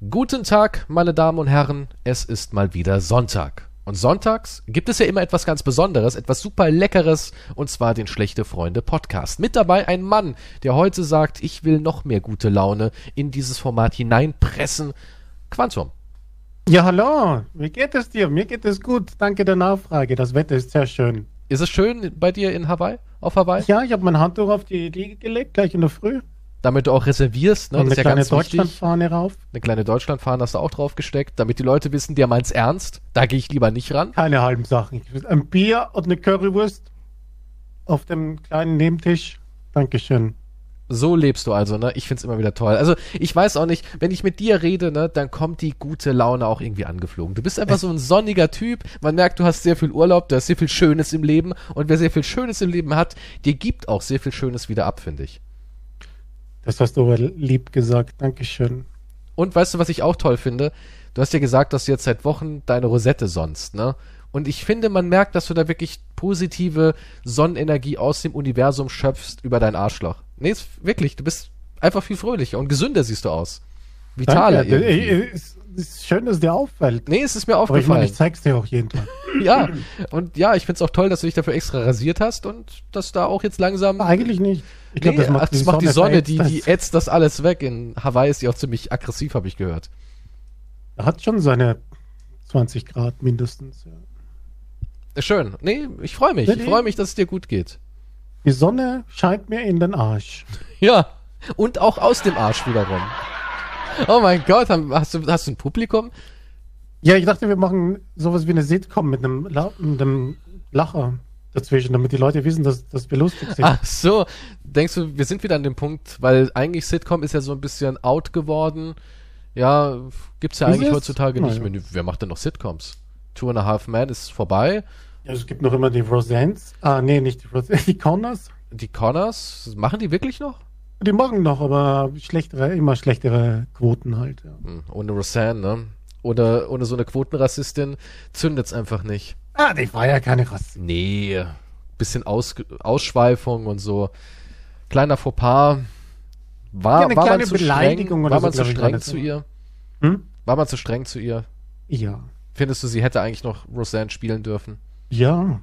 Guten Tag, meine Damen und Herren, es ist mal wieder Sonntag. Und sonntags gibt es ja immer etwas ganz Besonderes, etwas super Leckeres, und zwar den Schlechte Freunde Podcast. Mit dabei ein Mann, der heute sagt, ich will noch mehr gute Laune in dieses Format hineinpressen. Quantum. Ja, hallo, wie geht es dir? Mir geht es gut, danke der Nachfrage. Das Wetter ist sehr schön. Ist es schön bei dir in Hawaii? Auf Hawaii? Ja, ich habe mein Handtuch auf die Liege gelegt, gleich in der Früh. Damit du auch reservierst, ne? Und eine das ist ja kleine wichtig. Deutschlandfahne rauf. Eine kleine Deutschlandfahne hast du auch drauf gesteckt, damit die Leute wissen, der meint's ernst. Da gehe ich lieber nicht ran. Keine halben Sachen. Ein Bier und eine Currywurst auf dem kleinen Nebentisch. Dankeschön. So lebst du also, ne? Ich find's immer wieder toll. Also, ich weiß auch nicht, wenn ich mit dir rede, ne, dann kommt die gute Laune auch irgendwie angeflogen. Du bist einfach so ein sonniger Typ. Man merkt, du hast sehr viel Urlaub, du hast sehr viel Schönes im Leben. Und wer sehr viel Schönes im Leben hat, dir gibt auch sehr viel Schönes wieder ab, finde ich. Das hast du aber lieb gesagt. Dankeschön. Und weißt du, was ich auch toll finde? Du hast ja gesagt, dass du jetzt seit Wochen deine Rosette sonst, ne? Und ich finde, man merkt, dass du da wirklich positive Sonnenenergie aus dem Universum schöpfst über dein Arschloch. Nee, ist wirklich, du bist einfach viel fröhlicher und gesünder siehst du aus. Vitaler Danke. irgendwie. Ist schön, dass dir auffällt. Nee, es ist mir Aber ich meine, aufgefallen. ich zeig's dir auch jeden Tag. ja, und ja, ich find's auch toll, dass du dich dafür extra rasiert hast und dass da auch jetzt langsam. Eigentlich nicht. Ich Nee, glaube, das macht, ach, das macht die Sonne, die, verätzt die das. ätzt das alles weg. In Hawaii ist die auch ziemlich aggressiv, habe ich gehört. Er hat schon seine 20 Grad mindestens. Ja. Schön. Nee, ich freue mich. Ich nee. freue mich, dass es dir gut geht. Die Sonne scheint mir in den Arsch. Ja. Und auch aus dem Arsch wiederum. Oh mein Gott, hast du, hast du ein Publikum? Ja, ich dachte, wir machen sowas wie eine Sitcom mit einem, La mit einem Lacher dazwischen, damit die Leute wissen, dass, dass wir lustig sind. Ach so. Denkst du, wir sind wieder an dem Punkt, weil eigentlich Sitcom ist ja so ein bisschen out geworden. Ja, gibt's ja Ist eigentlich es? heutzutage Na nicht ja. mehr. Wer macht denn noch Sitcoms? Two and a Half Men ist vorbei. Ja, es gibt noch immer die Rosans. Ah, nee, nicht die Rosans, die Connors. Die Connors, machen die wirklich noch? Die machen noch, aber schlechtere, immer schlechtere Quoten halt. Ja. Hm, ohne Roseanne, ne? Oder ohne so eine Quotenrassistin zündet's einfach nicht. Ah, die war ja keine Rasse. Nee, bisschen Aus, Ausschweifung und so. Kleiner Fauxpas. War, Ja, eine war man kleine zu Beleidigung streng, war so, man zu ich, war streng zu so. ihr? Hm? War man zu streng zu ihr? Ja. Findest du, sie hätte eigentlich noch Roseanne spielen dürfen? Ja.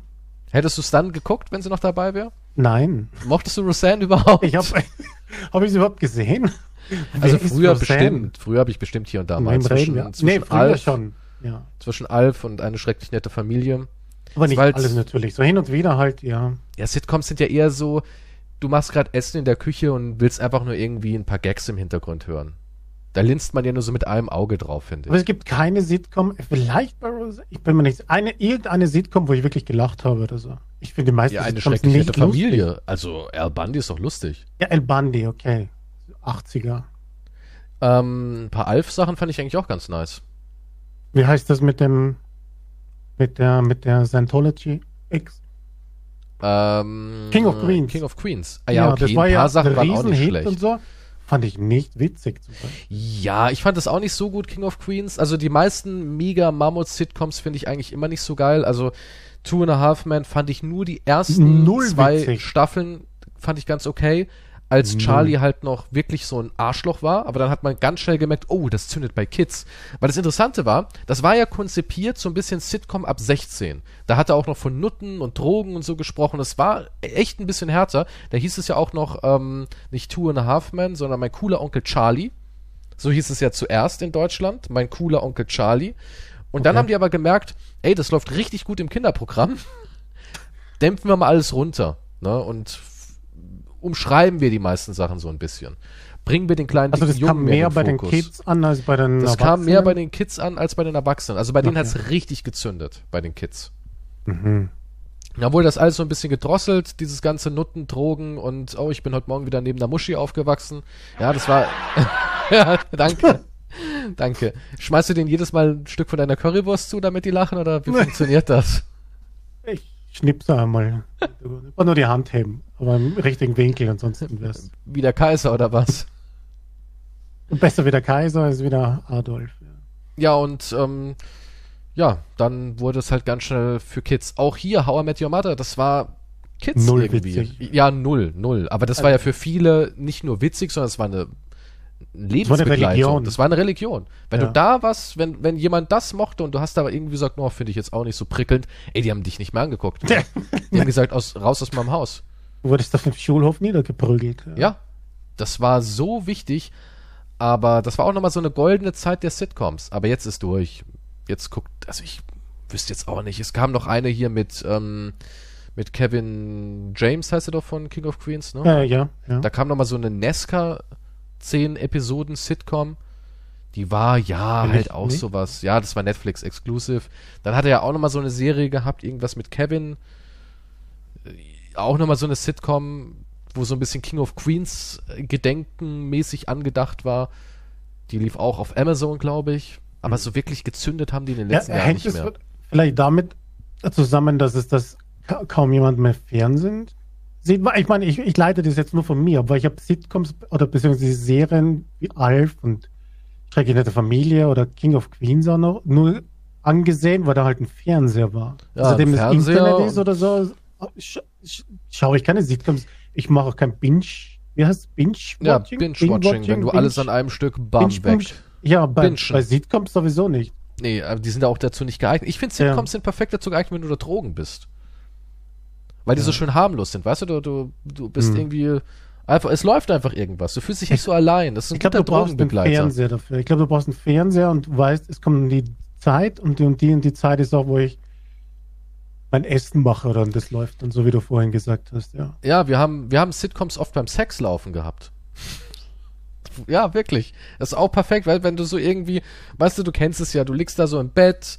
Hättest du es dann geguckt, wenn sie noch dabei wäre? Nein. Mochtest du Roseanne überhaupt? Ich habe hab ich sie überhaupt gesehen? also Wer früher Roseanne? bestimmt. Früher habe ich bestimmt hier und da mal wem reden zwischen, wir? zwischen, Nee, früher Alf, schon. Ja. zwischen Alf und eine schrecklich nette Familie. Aber nicht alles natürlich. So hin und wieder halt, ja. Ja, Sitcoms sind ja eher so, du machst gerade Essen in der Küche und willst einfach nur irgendwie ein paar Gags im Hintergrund hören. Da linst man ja nur so mit einem Auge drauf, finde Aber ich. es gibt keine Sitcom, vielleicht bei Rose, ich bin mir nicht, eine, irgendeine Sitcom, wo ich wirklich gelacht habe oder so. Ich finde die meisten Ja, eine Sitcoms schrecklich nicht nette lustig. Familie. Also, Al Bundy ist doch lustig. Ja, El Bundy, okay. 80er. Ähm, ein paar Alf-Sachen fand ich eigentlich auch ganz nice. Wie heißt das mit dem, mit der, mit der Scientology X? Ähm, King of Queens. King of Queens. Ah, ja, okay, das war ein paar ja Sachen waren auch nicht Riesenhit schlecht. und so. Fand ich nicht witzig. Ja, ich fand das auch nicht so gut, King of Queens. Also die meisten mega Mammut-Sitcoms finde ich eigentlich immer nicht so geil. Also Two and a Half Men fand ich nur die ersten Null zwei witzig. Staffeln fand ich ganz okay. Als Null. Charlie halt noch wirklich so ein Arschloch war, aber dann hat man ganz schnell gemerkt, oh, das zündet bei Kids. Weil das Interessante war, das war ja konzipiert so ein bisschen Sitcom ab 16. Da hat er auch noch von Nutten und Drogen und so gesprochen. Das war echt ein bisschen härter. Da hieß es ja auch noch ähm, nicht Two and a Half Men, sondern mein cooler Onkel Charlie. So hieß es ja zuerst in Deutschland, mein cooler Onkel Charlie. Und dann Okay. haben die aber gemerkt, ey, das läuft richtig gut im Kinderprogramm. Dämpfen wir mal alles runter. Ne? Und umschreiben wir die meisten Sachen so ein bisschen. Bringen wir den kleinen Also das dicken kam Jungen mehr bei den. Kids an als bei den Das kam mehr Erwachsenen. bei den Kids an als bei den Erwachsenen. Also bei denen Okay. hat's richtig gezündet, bei den Kids. Mhm. Da wurde das alles so ein bisschen gedrosselt, dieses ganze Nutten, Drogen und oh, ich bin heute Morgen wieder neben der Muschi aufgewachsen. Ja, das war. ja, danke. danke. Schmeißt du denen jedes Mal ein Stück von deiner Currywurst zu, damit die lachen oder wie funktioniert das? Ich schnipse einmal. Und nur die Hand heben. Aber im richtigen Winkel, ansonsten wär's. Wie der Kaiser oder was? Besser wie der Kaiser als wie der Adolf. Ja. Und ähm, ja, dann wurde es halt ganz schnell für Kids. Auch hier, How I Met Your Mother, das war Kids Null irgendwie. witzig. Ja, null, null. Aber das war ja für viele nicht nur witzig, sondern es war eine Lebensbegleitung. Religion. Das war eine Religion. Wenn Ja. du da was, wenn, wenn jemand das mochte und du hast aber irgendwie gesagt, no, finde ich jetzt auch nicht so prickelnd, ey, die haben dich nicht mehr angeguckt. Die haben gesagt, aus, raus aus meinem Haus. Du wurdest auf dem Schulhof niedergeprügelt. Ja, das war so wichtig, aber das war auch nochmal so eine goldene Zeit der Sitcoms. Aber jetzt ist durch. Jetzt guckt, also ich wüsste jetzt auch nicht. Es kam noch eine hier mit, ähm, mit Kevin James, heißt er doch von King of Queens, ne? Ja, ja, ja. Da kam nochmal so eine Nesca 10 Episoden Sitcom. Die war ja Kenn halt auch nicht. sowas. Ja, das war Netflix exclusive. Dann hat er ja auch nochmal so eine Serie gehabt, irgendwas mit Kevin. Äh, Auch nochmal so eine Sitcom, wo so ein bisschen King of Queens äh, gedenkenmäßig angedacht war. Die lief auch auf Amazon, glaube ich. Aber so wirklich gezündet haben die in den Mhm. ja letzten Jahren nicht mehr. vielleicht damit zusammen, dass es das ka kaum jemand mehr Fernsehen sieht? Ich meine, ich, ich leite das jetzt nur von mir, aber ich habe Sitcoms oder beziehungsweise Serien wie Alf und Schrecklich nette Familie oder King of Queens auch noch nur angesehen, weil da halt ein Fernseher war. Ja, Seitdem das Internet ist oder so, sch sch schaue ich keine Sitcoms. Ich mache auch kein Binge. Wie heißt Binge-Watching? Ja, Binge-Watching, wenn du alles an Binge- einem Stück bam Binge- weg. Ja, bei, bei Sitcoms sowieso nicht. Nee, aber die sind ja auch dazu nicht geeignet. Ich finde, Ja. Sitcoms sind perfekt dazu geeignet, wenn du da Drogen bist. Weil die so schön harmlos sind, weißt du? Du, du, du bist Hm. irgendwie einfach, es läuft einfach irgendwas. Du fühlst dich nicht so allein. Das ist ein Ich glaube, guter du brauchst einen. Fernseher dafür. Ich glaube, du brauchst einen Fernseher und du weißt, es kommt die Zeit und die und die und die Zeit ist auch, wo ich mein Essen mache oder und das läuft dann so, wie du vorhin gesagt hast, ja. Ja, wir haben, wir haben Sitcoms oft beim Sex laufen gehabt. Ja, wirklich. Das ist auch perfekt, weil wenn du so irgendwie, weißt du, du kennst es ja, du liegst da so im Bett,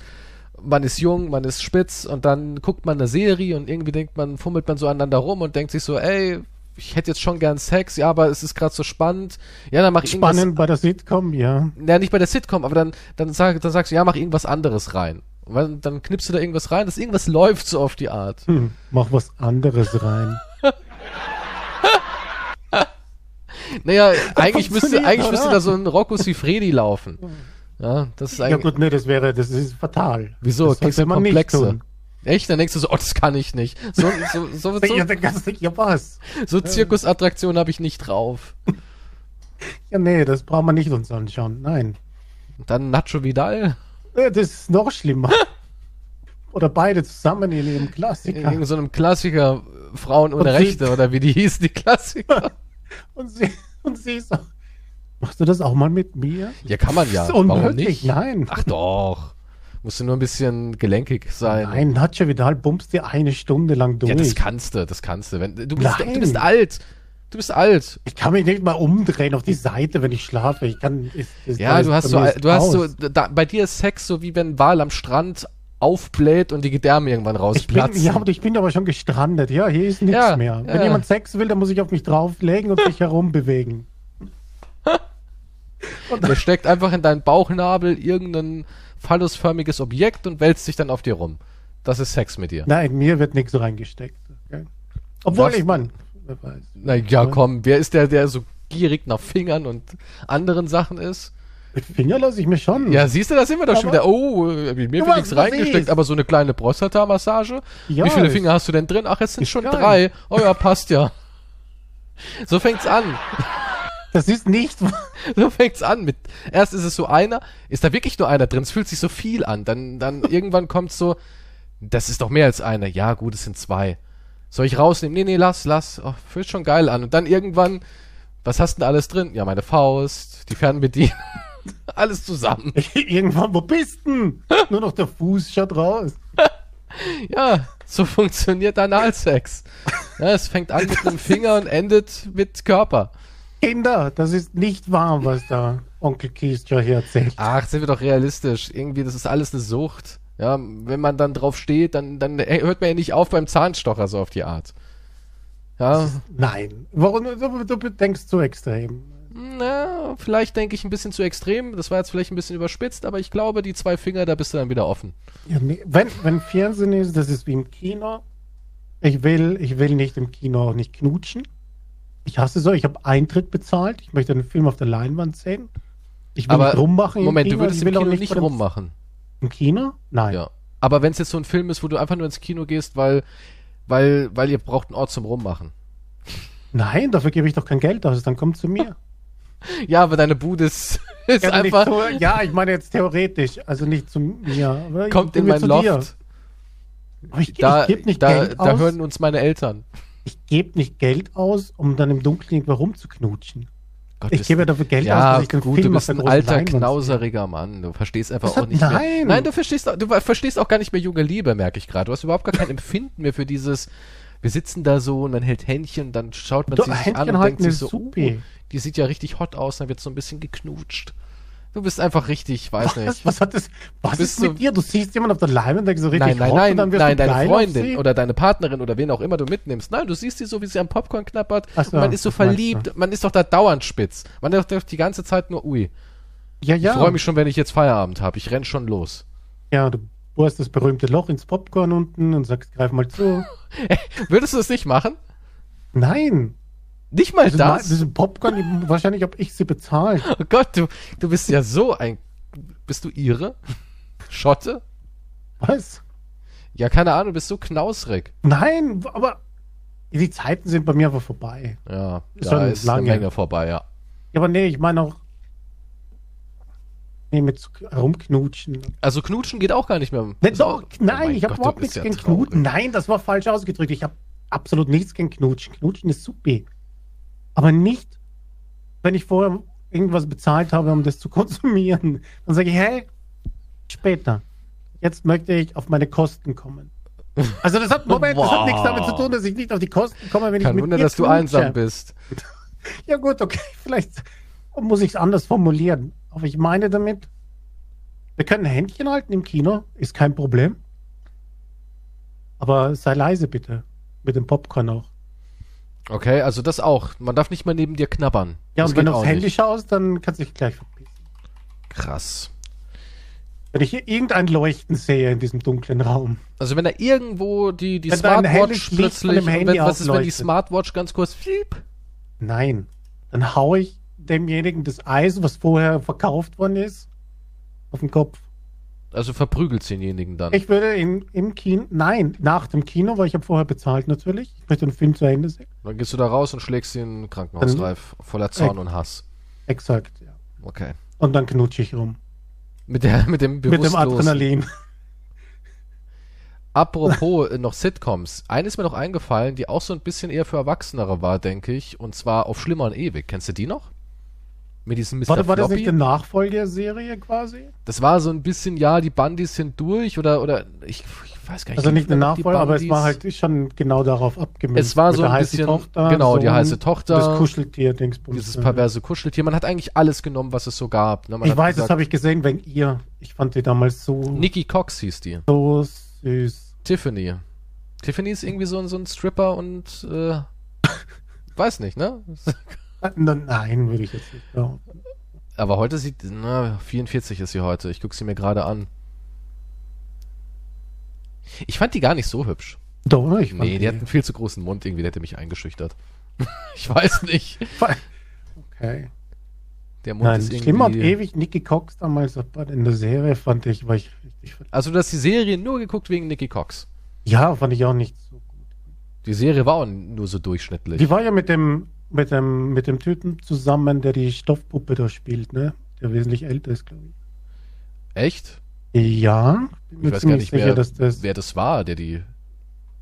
man ist jung, man ist spitz und dann guckt man eine Serie und irgendwie denkt man, fummelt man so aneinander rum und denkt sich so, ey, ich hätte jetzt schon gern Sex, ja, aber es ist gerade so spannend. Ja, dann mach ich Spannend bei der Sitcom, ja. ja, nicht bei der Sitcom, aber dann, dann, sag, dann sagst du, ja, mach irgendwas anderes rein. Weil dann knippst du da irgendwas rein, dass irgendwas läuft so auf die Art. Hm, mach was anderes rein. Naja, eigentlich müsste, eigentlich müsste da so ein Rocco Sifredi laufen. Ja, das ist Ja eigentlich. gut, nee, das wäre, das ist fatal. wieso? Das Kriegst du Komplexe? Echt? Dann denkst du so, oh, das kann ich nicht. So, so, so, Ja, so, dann kannst du, ja was? so Zirkusattraktionen habe ich nicht drauf. Ja, nee, das brauchen wir nicht uns anschauen. Nein. Dann Nacho Vidal Ja, Das ist noch schlimmer. Oder beide zusammen in ihrem in Klassiker. irgendeinem so einem Klassiker Frauen ohne Rechte oder wie die hießen, die Klassiker. Und sie, und sie ist auch, machst du das auch mal mit mir? Ja, kann man ja. Das ist unmöglich, nicht? nein. Ach doch. Musst du nur ein bisschen gelenkig sein. Nein, Nacho Vidal bummst dir eine Stunde lang durch. Ja, das kannst du, das kannst du. Wenn, du, bist, Nein. du bist alt. Du bist alt. ich kann mich nicht mal umdrehen auf die Seite, wenn ich schlafe. Ich kann. Ist, ist, Ja, du hast bei so, du hast so, da, bei dir ist Sex so wie wenn ein Wal am Strand aufbläht und die Gedärme irgendwann Ich bin, rausplatzen. ja, aber ich bin aber schon gestrandet. Ja, hier ist nichts Ja, mehr. ja. Wenn jemand Sex will, dann muss ich auf mich drauflegen und mich herumbewegen. Der steckt einfach in deinen Bauchnabel irgendein phallusförmiges Objekt und wälzt sich dann auf dir rum. Das ist Sex mit dir. Nein, mir wird nichts reingesteckt. Okay? Obwohl, Was? ich weiß. Na ja, komm, wer ist der, der so gierig nach Fingern und anderen Sachen ist? Mit Finger lasse ich mir schon. Ja, siehst du, da sind wir doch schon wieder. Oh, mir wird nichts reingesteckt, ist? aber so eine kleine Prostata-Massage. Ja, Wie viele Finger hast du denn drin? Ach, es sind schon geil. drei. Oh ja, passt ja. So fängt's an. Das ist nicht. So fängt's an mit. Erst ist es so einer, ist da wirklich nur einer drin. Es fühlt sich so viel an. Dann, dann irgendwann kommt so, das ist doch mehr als einer. Ja, gut, es sind zwei. Soll ich rausnehmen? Nee, nee, lass, lass. Oh, fühlt schon geil an. Und dann irgendwann, was hast denn da alles drin? Ja, meine Faust, die Fernbedienung. alles zusammen. Irgendwann, wo bist denn? Nur noch der Fuß schaut raus. Ja, so funktioniert Analsex. Ja, es fängt an mit einem Finger und endet mit Körper. Kinder, das ist nicht wahr, was da Onkel Kiescher hier erzählt. Ach, sind wir doch realistisch. Irgendwie, das ist alles eine Sucht. Ja, wenn man dann drauf steht, dann, dann hört man ja nicht auf beim Zahnstocher so auf die Art. Ja, Nein. Warum du, du denkst zu extrem? na, vielleicht denke ich ein bisschen zu extrem. Das war jetzt vielleicht ein bisschen überspitzt, aber ich glaube, die zwei Finger, da bist du dann wieder offen. Ja, nee. wenn, wenn Fernsehen ist, das ist wie im Kino. Ich will, ich will nicht im Kino auch nicht knutschen. Ich hasse so, ich habe Eintritt bezahlt. Ich möchte einen Film auf der Leinwand sehen. Ich will Aber nicht rummachen. Moment, du Kino. würdest ich im Kino nicht dem- rummachen. Im Kino? Nein. Ja. Aber wenn es jetzt so ein Film ist, wo du einfach nur ins Kino gehst, weil, weil, weil ihr braucht einen Ort zum Rummachen. Nein, dafür gebe ich doch kein Geld aus. Dann kommt zu mir. Ja, aber deine Bude ist, ist Ja, nicht einfach, so, ja, ich meine jetzt theoretisch, also nicht zu mir. Kommt ich in mein zu dir. Loft. Aber ich, Da, ich gebe nicht da, Geld da aus. hören uns meine Eltern. Ich gebe nicht Geld aus, um dann im Dunkeln irgendwo rumzuknutschen. Gott, Ich gebe dafür Geld aus, ja, dass ich den gut, Film du bist ein alter, Leinwand knauseriger Mann. Du verstehst einfach Das auch nicht mehr. nein. Nein, du verstehst, du verstehst auch gar nicht mehr junge Liebe, merke ich gerade. Du hast überhaupt gar kein Empfinden mehr für dieses, wir sitzen da so und man hält Händchen, dann schaut man Du, sie sich Händchen an und denkt sich so, oh, die sieht ja richtig hot aus, dann wird so ein bisschen geknutscht. Du bist einfach richtig, weiß Was, nicht. was hat das? Was bist ist mit dir? Du siehst jemanden auf der Leinwand, denkst so richtig Nein, nein, hot nein, und nein, deine Freundin oder deine Partnerin oder wen auch immer du mitnimmst. Nein, du siehst sie so, wie sie am Popcorn knappert Ach so, und man ist so verliebt. Man ist doch da dauernd spitz. Man denkt doch die ganze Zeit nur, ui. Ja, ja. Ich freue mich schon, wenn ich jetzt Feierabend habe. Ich renn schon los. Ja, du bohrst das berühmte Loch ins Popcorn unten und sagst, greif mal zu. Würdest du das nicht machen? Nein. Nicht mal mein- das? ist Popcorn, wahrscheinlich habe ich sie bezahlt. Oh Gott, du, du bist ja so ein. Bist du Ire? Schotte? Was? Ja, keine Ahnung, du bist so knausrig. Nein, aber die Zeiten sind bei mir aber vorbei. Ja, Ist da ist lange. eine Menge vorbei, ja. Ja, aber nee, ich meine auch. Nee, mit rumknutschen. Also knutschen geht auch gar nicht mehr. Nee, doch, auch- oh nein, mein ich habe du überhaupt nichts ja gegen. Knutschen. Nein, das war falsch ausgedrückt. Ich habe absolut nichts gegen Knutschen. Knutschen ist super. Aber nicht, wenn ich vorher irgendwas bezahlt habe, um das zu konsumieren. Dann sage ich, hey, später. Jetzt möchte ich auf meine Kosten kommen. Also das hat, Moment, das hat Wow. nichts damit zu tun, dass ich nicht auf die Kosten komme, wenn ich Kein mit Wunder, dass du einsam bist. Ja gut, okay, vielleicht muss ich es anders formulieren. Aber ich meine damit, wir können Händchen halten im Kino, ist kein Problem. Aber sei leise bitte. Mit dem Popcorn auch. Okay, also das auch. Man darf nicht mal neben dir knabbern. Ja, das und wenn du aufs Handy nicht. schaust, dann kannst du dich gleich verpissen. Krass. Wenn ich hier irgendein Leuchten sehe in diesem dunklen Raum. Also wenn da irgendwo die, die Wenn Smartwatch plötzlich, dem Handy wenn, was ist, wenn die. Smartwatch ganz kurz fliep? Nein. Dann haue ich demjenigen das Eis, was vorher verkauft worden ist, auf den Kopf. Also verprügelt denjenigen dann. Ich würde in, im Kino, nein, nach dem Kino, weil ich habe vorher bezahlt natürlich. Ich möchte den Film zu Ende sehen. Dann gehst du da raus und schlägst ihn in Krankenhausreif voller Zorn und Hass. Exakt, ja. Okay. Und dann knutsche ich rum. Mit, der, mit dem Mit dem Bewusstlosen. Adrenalin. Apropos äh, noch Sitcoms. Eine ist mir noch eingefallen, die auch so ein bisschen eher für Erwachsenere war, denke ich. Und zwar auf Schlimmer und Ewig. Kennst du die noch? Mit diesem Mr. War, war das nicht eine Nachfolgerserie quasi? Das war so ein bisschen, ja, die Bandys sind durch oder, oder ich, ich weiß gar nicht. Also nicht eine die Nachfolger, aber es war halt schon genau darauf abgemünzt. Es war so ein bisschen- genau, die Sohn, heiße Tochter, Das Kuscheltier, Dingsbums. dieses ja. perverse Kuscheltier. Man hat eigentlich alles genommen, was es so gab. ne? Ich weiß, das gesagt, habe ich gesehen wegen ihr. Ich fand die damals so, Nikki Cox hieß die. so süß. Tiffany. Tiffany ist irgendwie so, ein- so ein Stripper und äh, weiß nicht, ne? Nein, würde ich jetzt nicht behaupten. Aber heute sieht, na, 44 ist sie heute. Ich gucke sie mir gerade an. Ich fand die gar nicht so hübsch. Doch, ich fand Nee, die hat einen viel zu großen Mund irgendwie, der hätte mich eingeschüchtert. ich weiß nicht. Okay. Der Mund Nein, ist irgendwie. schlimmer und ewig. Nicky Cox damals in der Serie fand ich, war ich richtig Also du hast die Serie nur geguckt wegen Nikki Cox. Ja, fand ich auch nicht so gut. Die Serie war auch nur so durchschnittlich. Die war ja mit dem, mit dem, mit dem Typen zusammen, der die Stoffpuppe da spielt, ne? Der wesentlich älter ist, glaube Echt? ich. Ja, bin Ich weiß gar nicht sicher, mehr, dass das wer das war, der die.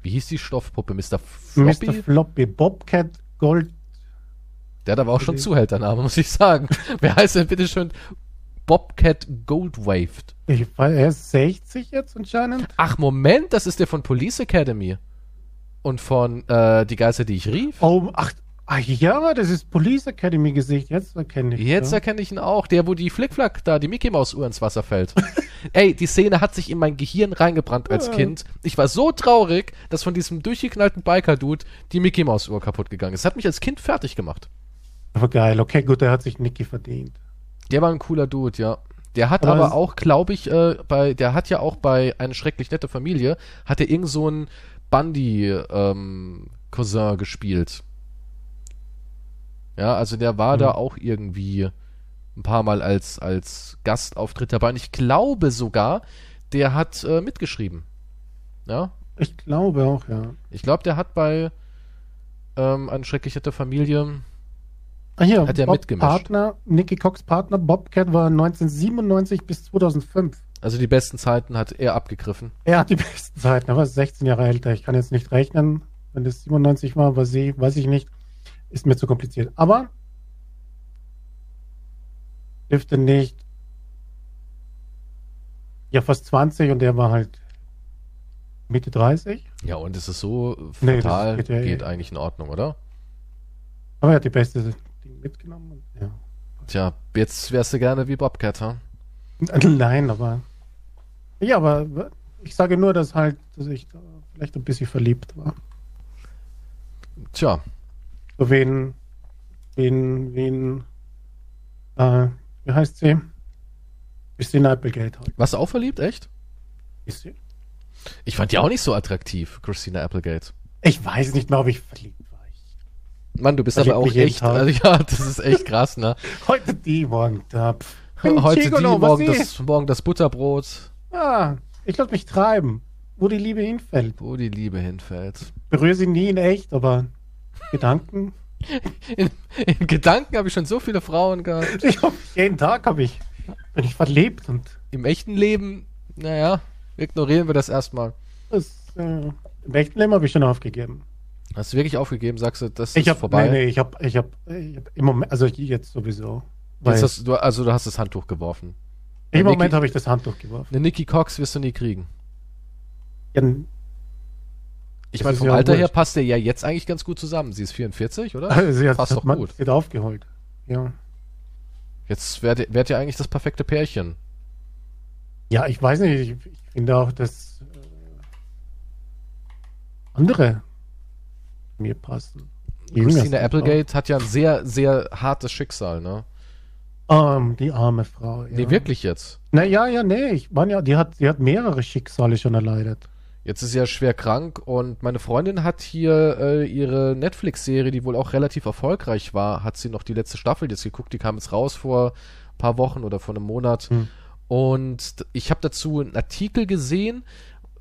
Wie hieß die Stoffpuppe? Mr. Floppy? Mr. Floppy, Bobcat Gold. Der hat aber auch schon Okay. Zuhältername, muss ich sagen. wer heißt denn bitte schon Bobcat Goldwaved? Ich weiß, er ist 60 jetzt anscheinend. Ach, Moment, das ist der von Police Academy. Und von äh, Die Geister, die ich rief. Oh, ach, ach ja, das ist Police Academy Gesicht. Jetzt erkenne ich. Jetzt ja. erkenne ich ihn auch. Der, wo die Flickflack da, die Mickey Maus Uhr ins Wasser fällt. Ey, die Szene hat sich in mein Gehirn reingebrannt als Ja. Kind. Ich war so traurig, dass von diesem durchgeknallten Biker-Dude die Mickey Maus Uhr kaputt gegangen ist. Das hat mich als Kind fertig gemacht. Aber geil, okay, gut, der hat sich Nicky verdient. Der war ein cooler Dude, ja. Der hat Aber aber auch, glaube ich, äh, bei, der hat ja auch bei eine schrecklich nette Familie, hat er irgend so einen Bundy ähm, Cousin gespielt. Ja, also der war Mhm. da auch irgendwie ein paar Mal als als Gastauftritt dabei. Und ich glaube sogar, der hat äh, mitgeschrieben. Ja, Ich glaube auch, ja. ich glaube, der hat bei ähm, eine schrecklich nette Familie Ah, hier, Hat er Bob mitgemischt. Partner, Nicky Cox Partner, Bobcat war 1997 bis 2005. Also die besten Zeiten hat er abgegriffen. Er hat die besten Zeiten, er war 16 Jahre älter. Ich kann jetzt nicht rechnen. Wenn das 97 war, weiß ich, weiß ich nicht. Ist mir zu kompliziert. Aber dürfte nicht. Ja, fast 20 und der war halt Mitte 30. Ja, und es ist so Nee, das fatal, geht ja eh. geht eigentlich in Ordnung, oder? Aber er hat die beste Ding mitgenommen. Ja. Tja, jetzt wärst du gerne wie Bobcat, ha? Nein, aber. Ja, aber ich sage nur, dass halt, dass ich da vielleicht ein bisschen verliebt war. Tja, So wen, wen, wen, äh, wie heißt sie? Christina Applegate halt. warst du auch verliebt, echt? Ist sie? Ich fand die auch nicht so attraktiv, Christina Applegate. Ich weiß nicht mehr, ob ich verliebt war. Ich, Mann, du bist aber auch echt, also, ja, das ist echt krass, ne? heute die, morgen. Ein Heute die, Gigolo, was morgen das, morgen das Butterbrot, Ah, ich lasse mich treiben, wo die Liebe hinfällt. wo die Liebe hinfällt. Berühre sie nie in echt, aber Gedanken. In, in Gedanken habe ich schon so viele Frauen gehabt. Ich hab, jeden Tag habe ich, bin ich verliebt und Im echten Leben, naja, ignorieren wir das erstmal. das, äh, im echten Leben habe ich schon aufgegeben. Hast du wirklich aufgegeben, sagst du, das Ich ist habe, vorbei? nee, nee, ich habe, ich habe, ich hab im Moment, also jetzt sowieso. Jetzt hast, du, also du hast das Handtuch geworfen. Im Moment habe ich das Handtuch geworfen. Eine Nikki Cox wirst du nie kriegen. Ja, Ich meine, vom ja Alter her passt der ja jetzt eigentlich ganz gut zusammen. Sie ist 44, oder? sie hat, Passt hat doch gut. sie hat aufgeholt. Ja. Jetzt wärt wärt ihr eigentlich das perfekte Pärchen. Ja, ich weiß nicht, ich, ich finde auch, dass äh, andere mir passen. Christina Applegate hat ja ein sehr, sehr hartes Schicksal, ne? auch. Ähm, die arme Frau. Ja. Nee, wirklich jetzt. Na ja, ja, nee, ich meine ja, die hat, die hat mehrere Schicksale schon erleidet. Jetzt ist sie ja schwer krank und meine Freundin hat hier äh, ihre Netflix-Serie, die wohl auch relativ erfolgreich war, hat sie noch die letzte Staffel jetzt geguckt, die kam jetzt raus vor ein paar Wochen oder vor einem Monat. Hm. Und ich habe dazu einen Artikel gesehen,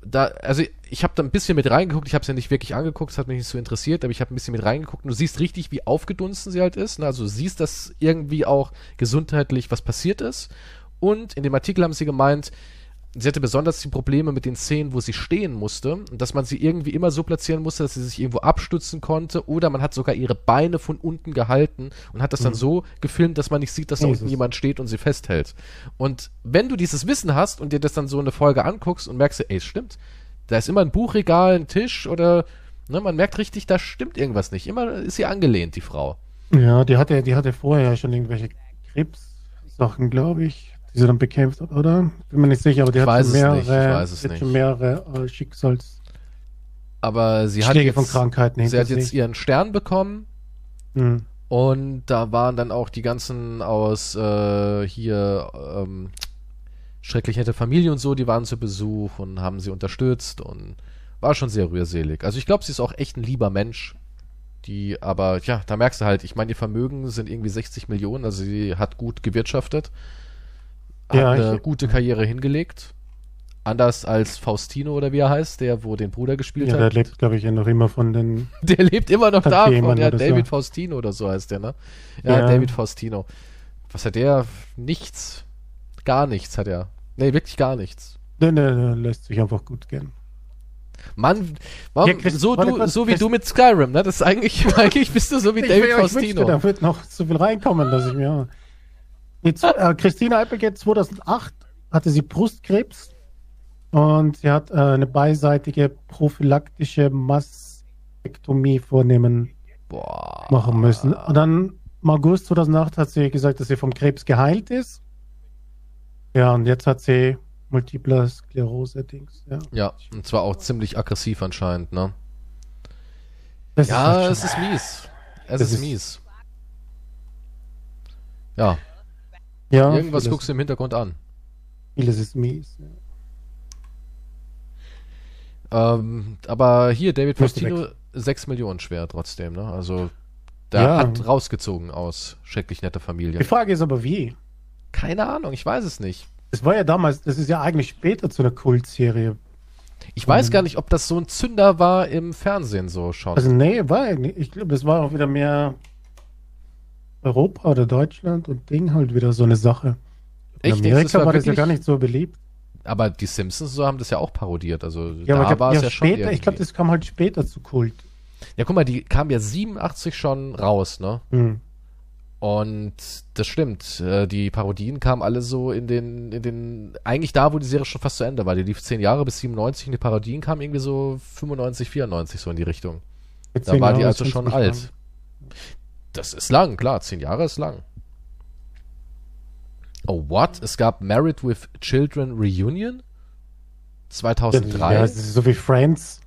da, also ich habe da ein bisschen mit reingeguckt, ich habe es ja nicht wirklich angeguckt, es hat mich nicht so interessiert, aber ich habe ein bisschen mit reingeguckt und du siehst richtig, wie aufgedunsen sie halt ist. Ne? Also du siehst, dass irgendwie auch gesundheitlich was passiert ist. Und in dem Artikel haben sie gemeint, sie hatte besonders die Probleme mit den Szenen, wo sie stehen musste und dass man sie irgendwie immer so platzieren musste, dass sie sich irgendwo abstützen konnte oder man hat sogar ihre Beine von unten gehalten und hat das dann Mhm. so gefilmt, dass man nicht sieht, dass da unten jemand steht und sie festhält. Und wenn du dieses Wissen hast und dir das dann so eine Folge anguckst und merkst, ey, es stimmt, da ist immer ein Buchregal, ein Tisch oder ne, man merkt richtig, da stimmt irgendwas nicht. Immer ist sie angelehnt, die Frau. Ja, die hatte, die hatte vorher ja schon irgendwelche Krebssachen, glaube ich, die sie dann bekämpft hat, oder? Bin mir nicht sicher, aber die Ich hat mehrere, nicht, ich weiß es die hat nicht. schon mehrere äh, Schicksals Aber sie hat Schläge jetzt, von Krankheiten sie hat jetzt ihren Stern bekommen Hm. Und da waren dann auch die ganzen aus äh, hier ähm, schrecklich nette Familie und so, die waren zu Besuch und haben sie unterstützt und war schon sehr rührselig. Also ich glaube, sie ist auch echt ein lieber Mensch. Die, aber ja, da merkst du halt, ich meine, ihr Vermögen sind irgendwie 60 Millionen, also sie hat gut gewirtschaftet, hat Ja, eine ich- gute Karriere hingelegt. Anders als Faustino oder wie er heißt, der wo den Bruder gespielt Ja, hat. der lebt, glaube ich, ja noch immer von den. Der lebt immer noch davon. Ja, oder so. David Faustino oder so heißt der, ne? Ja, Ja. David Faustino. Was hat der? Nichts. Gar nichts hat er. Nee, wirklich gar nichts. Der, der, der lässt sich einfach gut gehen. Mann, warum, Ja, Chris- so, du, so wie Chris- du mit Skyrim, ne? Das ist eigentlich, eigentlich bist du so wie David ich, ich wünschte, Faustino. da wird noch so viel reinkommen, dass ich mir. Jetzt, äh, Christina Applegate 2008 hatte sie Brustkrebs und sie hat äh, eine beiseitige prophylaktische Mastektomie vornehmen Boah. machen müssen. Und dann im August 2008 hat sie gesagt, dass sie vom Krebs geheilt ist. Ja, und jetzt hat sie multiple Sklerose-Dings. Ja, Ja, und zwar auch ziemlich aggressiv anscheinend, ne? das Ja, halt es ist mies. Es ist ist- mies. Ja, ja, irgendwas guckst du im Hintergrund an. Vieles ist mies. Ja. Ähm, aber hier, David Faustino, 6 Millionen schwer trotzdem, ne? Also, der Ja. hat rausgezogen aus schrecklich netter Familie. Die Frage ist aber wie. Keine Ahnung, ich weiß es nicht. Das war ja damals, das ist ja eigentlich später zu einer Kultserie. Ich weiß Ähm. gar nicht, ob das so ein Zünder war im Fernsehen so schon. Also nee, war. Ich glaube, das war auch wieder mehr Europa oder Deutschland und Ding halt wieder so eine Sache. In Echt? Amerika war war, das ja gar nicht so beliebt. Aber die Simpsons so haben das ja auch parodiert. Also Ja, da war es ja, ja schon. später, ich glaube, das kam halt später zu Kult. Ja, guck mal, die kam ja 87 schon raus, ne? Hm. Und das stimmt. äh, Die Parodien kamen alle so in den, in den, eigentlich da, wo die Serie schon fast zu Ende war. Die lief 10 Jahre bis 97 und die Parodien kamen irgendwie so 95, 94 so in die Richtung. Da zehn war die also schon alt. Das ist lang, klar, 10 Jahre ist lang. Oh, what? Es gab Married with Children Reunion? 2003? Ja, ist so wie Friends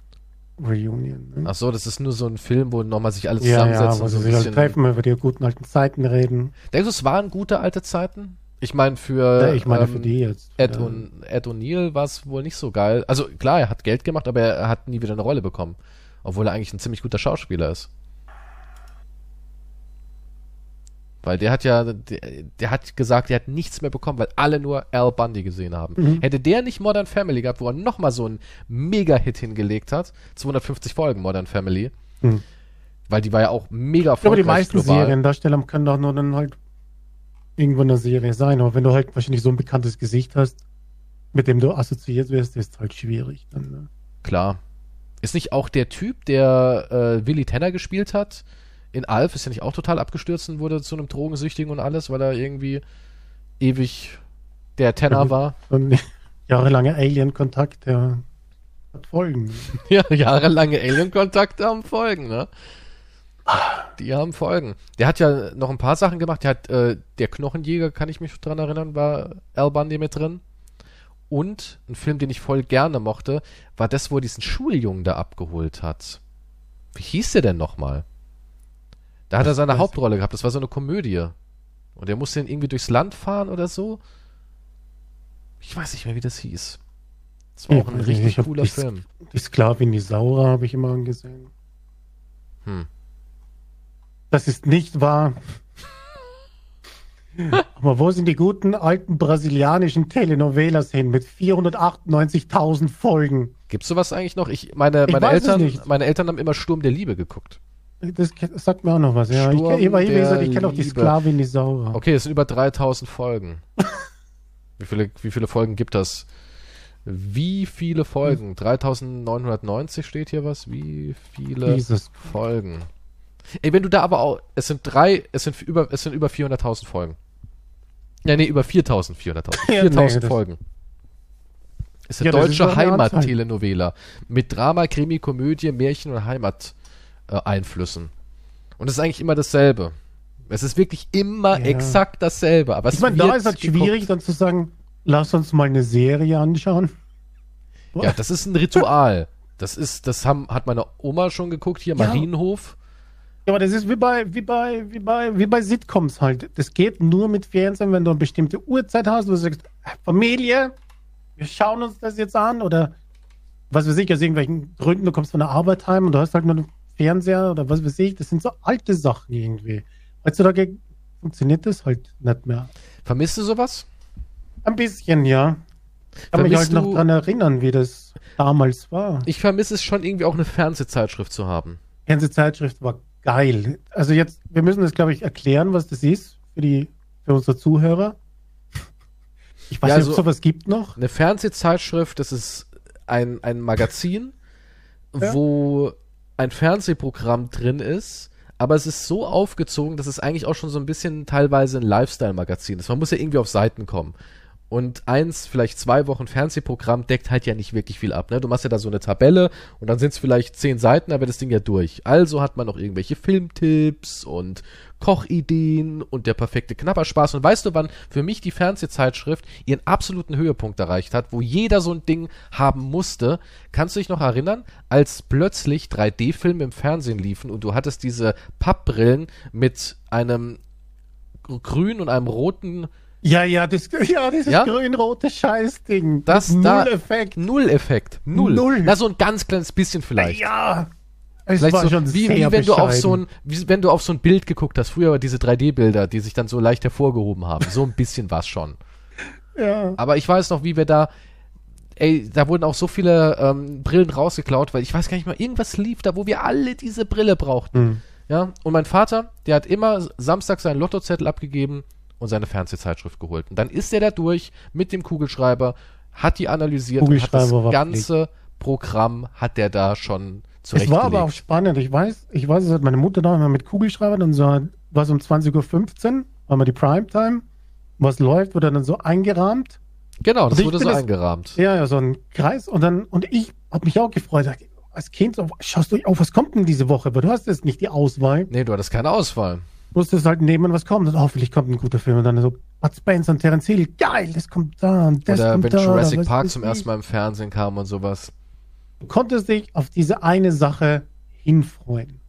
Reunion. Ne? Ach so, das ist nur so ein Film, wo nochmal sich alle ja, zusammensetzen. ja, wo so sie ein sich bisschen- treffen, über die guten alten Zeiten reden. Denkst du, es waren gute alte Zeiten? Ich meine, für, ja, ich meine ähm, für die jetzt. Ed, Ja. und, Ed O'Neill war es wohl nicht so geil. Also klar, er hat Geld gemacht, aber er hat nie wieder eine Rolle bekommen. Obwohl er eigentlich ein ziemlich guter Schauspieler ist. Weil der hat ja, der, der hat gesagt, der hat nichts mehr bekommen, weil alle nur Al Bundy gesehen haben. Mhm. Hätte der nicht Modern Family gehabt, wo er nochmal so einen Mega-Hit hingelegt hat, 250 Folgen Modern Family, Hm. weil die war ja auch mega Ich glaube, die erfolgreich meisten Seriendarsteller können doch nur dann halt irgendwo in der Serie sein. Aber wenn du halt wahrscheinlich so ein bekanntes Gesicht hast, mit dem du assoziiert wirst, ist halt schwierig. Dann, ne? Klar. Ist nicht auch der Typ, der äh, Willy Tanner gespielt hat, in Alf, ist ja nicht auch total abgestürzt und wurde zu einem Drogensüchtigen und alles, weil er irgendwie ewig der Tenor war? Und jahrelanger Alien-Kontakt, der hat Folgen. Ja, jahrelange Alien-Kontakte haben Folgen, ne? Die haben Folgen. Der hat ja noch ein paar Sachen gemacht. Der hat, äh, der Knochenjäger, kann ich mich dran erinnern, war Al Bundy mit drin. Und ein Film, den ich voll gerne mochte, war das, wo er diesen Schuljungen da abgeholt hat. Wie hieß der denn nochmal? Da hat er seine ich. Hauptrolle gehabt. Das war so eine Komödie. Und er musste dann irgendwie durchs Land fahren oder so. Ich weiß nicht mehr, wie das hieß. Das war Ich auch ein richtig ich cooler die- Film. Die Sklavin Isaura habe ich immer angesehen. Hm. Das ist nicht wahr. Aber wo sind die guten alten brasilianischen Telenovelas hin mit 498.000 Folgen? Gibt's sowas eigentlich noch? Ich, meine, Ich meine es Eltern, meine Eltern haben immer Sturm der Liebe geguckt. Das, sagt mir auch noch was. Ja, ich, Sturm ich, ich, wie gesagt, der ich kenne auch die. Sklavin Isaura. Okay, es sind über 3000 Folgen. wie viele, wie viele Folgen gibt das? Wie viele Folgen? 3990 steht hier was? Wie viele Jesus. Folgen? Ey, wenn du da aber auch, es sind drei, es sind über, es sind über 400.000 Folgen. Ja, nee, über 4.400.000. Ja, 4.000 nee, Folgen. Ist Ja, eine ist deutsche. Heimat-Telenovela. Mit Drama, Krimi, Komödie, Märchen und Heimat-Einflüssen. und es ist eigentlich immer dasselbe. Es ist wirklich immer Ja. exakt dasselbe. Aber Ich meine, da ist halt geguckt. schwierig, dann zu sagen, lass uns mal eine Serie anschauen. Ja, das ist ein Ritual. Das ist, das haben, hat meine Oma schon geguckt, hier, Ja. Marienhof. Ja, aber das ist wie bei, wie bei, wie bei, wie bei Sitcoms halt. Das geht nur mit Fernsehen, wenn du eine bestimmte Uhrzeit hast, wo du sagst, Familie, wir schauen uns das jetzt an oder was weiß ich, aus irgendwelchen Gründen, du kommst von der Arbeit heim und du hast halt nur Fernseher oder was weiß ich, das sind so alte Sachen irgendwie. Heutzutage funktioniert das halt nicht mehr. Vermisst du sowas? Ein bisschen, ja. Kann mich Vermisst halt noch dran erinnern, wie das damals war. Ich vermisse es schon irgendwie auch eine Fernsehzeitschrift zu haben. Fernsehzeitschrift war geil. Also jetzt, wir müssen das, glaube ich, erklären, was das ist für die, für unsere Zuhörer. Ich weiß Ja, nicht, ob also- es sowas gibt noch. Eine Fernsehzeitschrift, das ist ein, ein Magazin, Ja. wo ein Fernsehprogramm drin ist, aber es ist so aufgezogen, dass es eigentlich auch schon so ein bisschen teilweise ein Lifestyle-Magazin ist. Man muss ja irgendwie auf Seiten kommen. Und eins, vielleicht zwei Wochen Fernsehprogramm deckt halt ja nicht wirklich viel ab. Ne? Du machst ja da so eine Tabelle und dann sind es vielleicht zehn Seiten, aber das Ding ja durch. Also hat man noch irgendwelche Filmtipps und Kochideen und der perfekte Knapperspaß. Und weißt du, wann für mich die Fernsehzeitschrift ihren absoluten Höhepunkt erreicht hat, wo jeder so ein Ding haben musste? Kannst du dich noch erinnern, als plötzlich 3D-Filme im Fernsehen liefen und du hattest diese Pappbrillen mit einem grün und einem roten Ja, ja, das, ja, dieses Ja? grün-rote Scheißding. Das da- Null Effekt. Null-Effekt. Null. Null. Na, so ein ganz kleines bisschen vielleicht. Ja. Es Vielleicht war so, schon wie, sehr wie wenn du auf so ein, wie wenn du auf so ein Bild geguckt hast. Früher war diese 3D-Bilder, die sich dann so leicht hervorgehoben haben. So ein bisschen was schon. Ja. Aber ich weiß noch, wie wir da, ey, da wurden auch so viele ähm, Brillen rausgeklaut, weil ich weiß gar nicht mal, irgendwas lief da, wo wir alle diese Brille brauchten. Hm. Ja, und mein Vater, der hat immer Samstag seinen Lottozettel abgegeben und seine Fernsehzeitschrift geholt. Und dann ist er da durch mit dem Kugelschreiber, hat die analysiert und hat das Kugelschreiber ganze Programm hat der da schon Es war zurechtgelegt. aber auch spannend. Ich weiß, ich weiß, es hat meine Mutter da immer mit Kugelschreiber, dann so, war es um 20.15 Uhr, war mal die Primetime. Was läuft, wird dann so eingerahmt. genau, das wurde so eingerahmt. Ja, ja, so ein Kreis. Und dann, und ich habe mich auch gefreut. Als Kind, schaust du auf, was kommt denn diese Woche? Aber du hast jetzt nicht die Auswahl. Nee, du hattest keine Auswahl. Du musstest halt nehmen, was kommt. Und hoffentlich kommt ein guter Film. Und dann so, Bud Spencer und Terence Hill. Geil, das kommt da und das Oder kommt wenn da. Jurassic Park zum ersten Mal im Fernsehen kam und sowas. Du konntest dich auf diese eine Sache hinfreuen.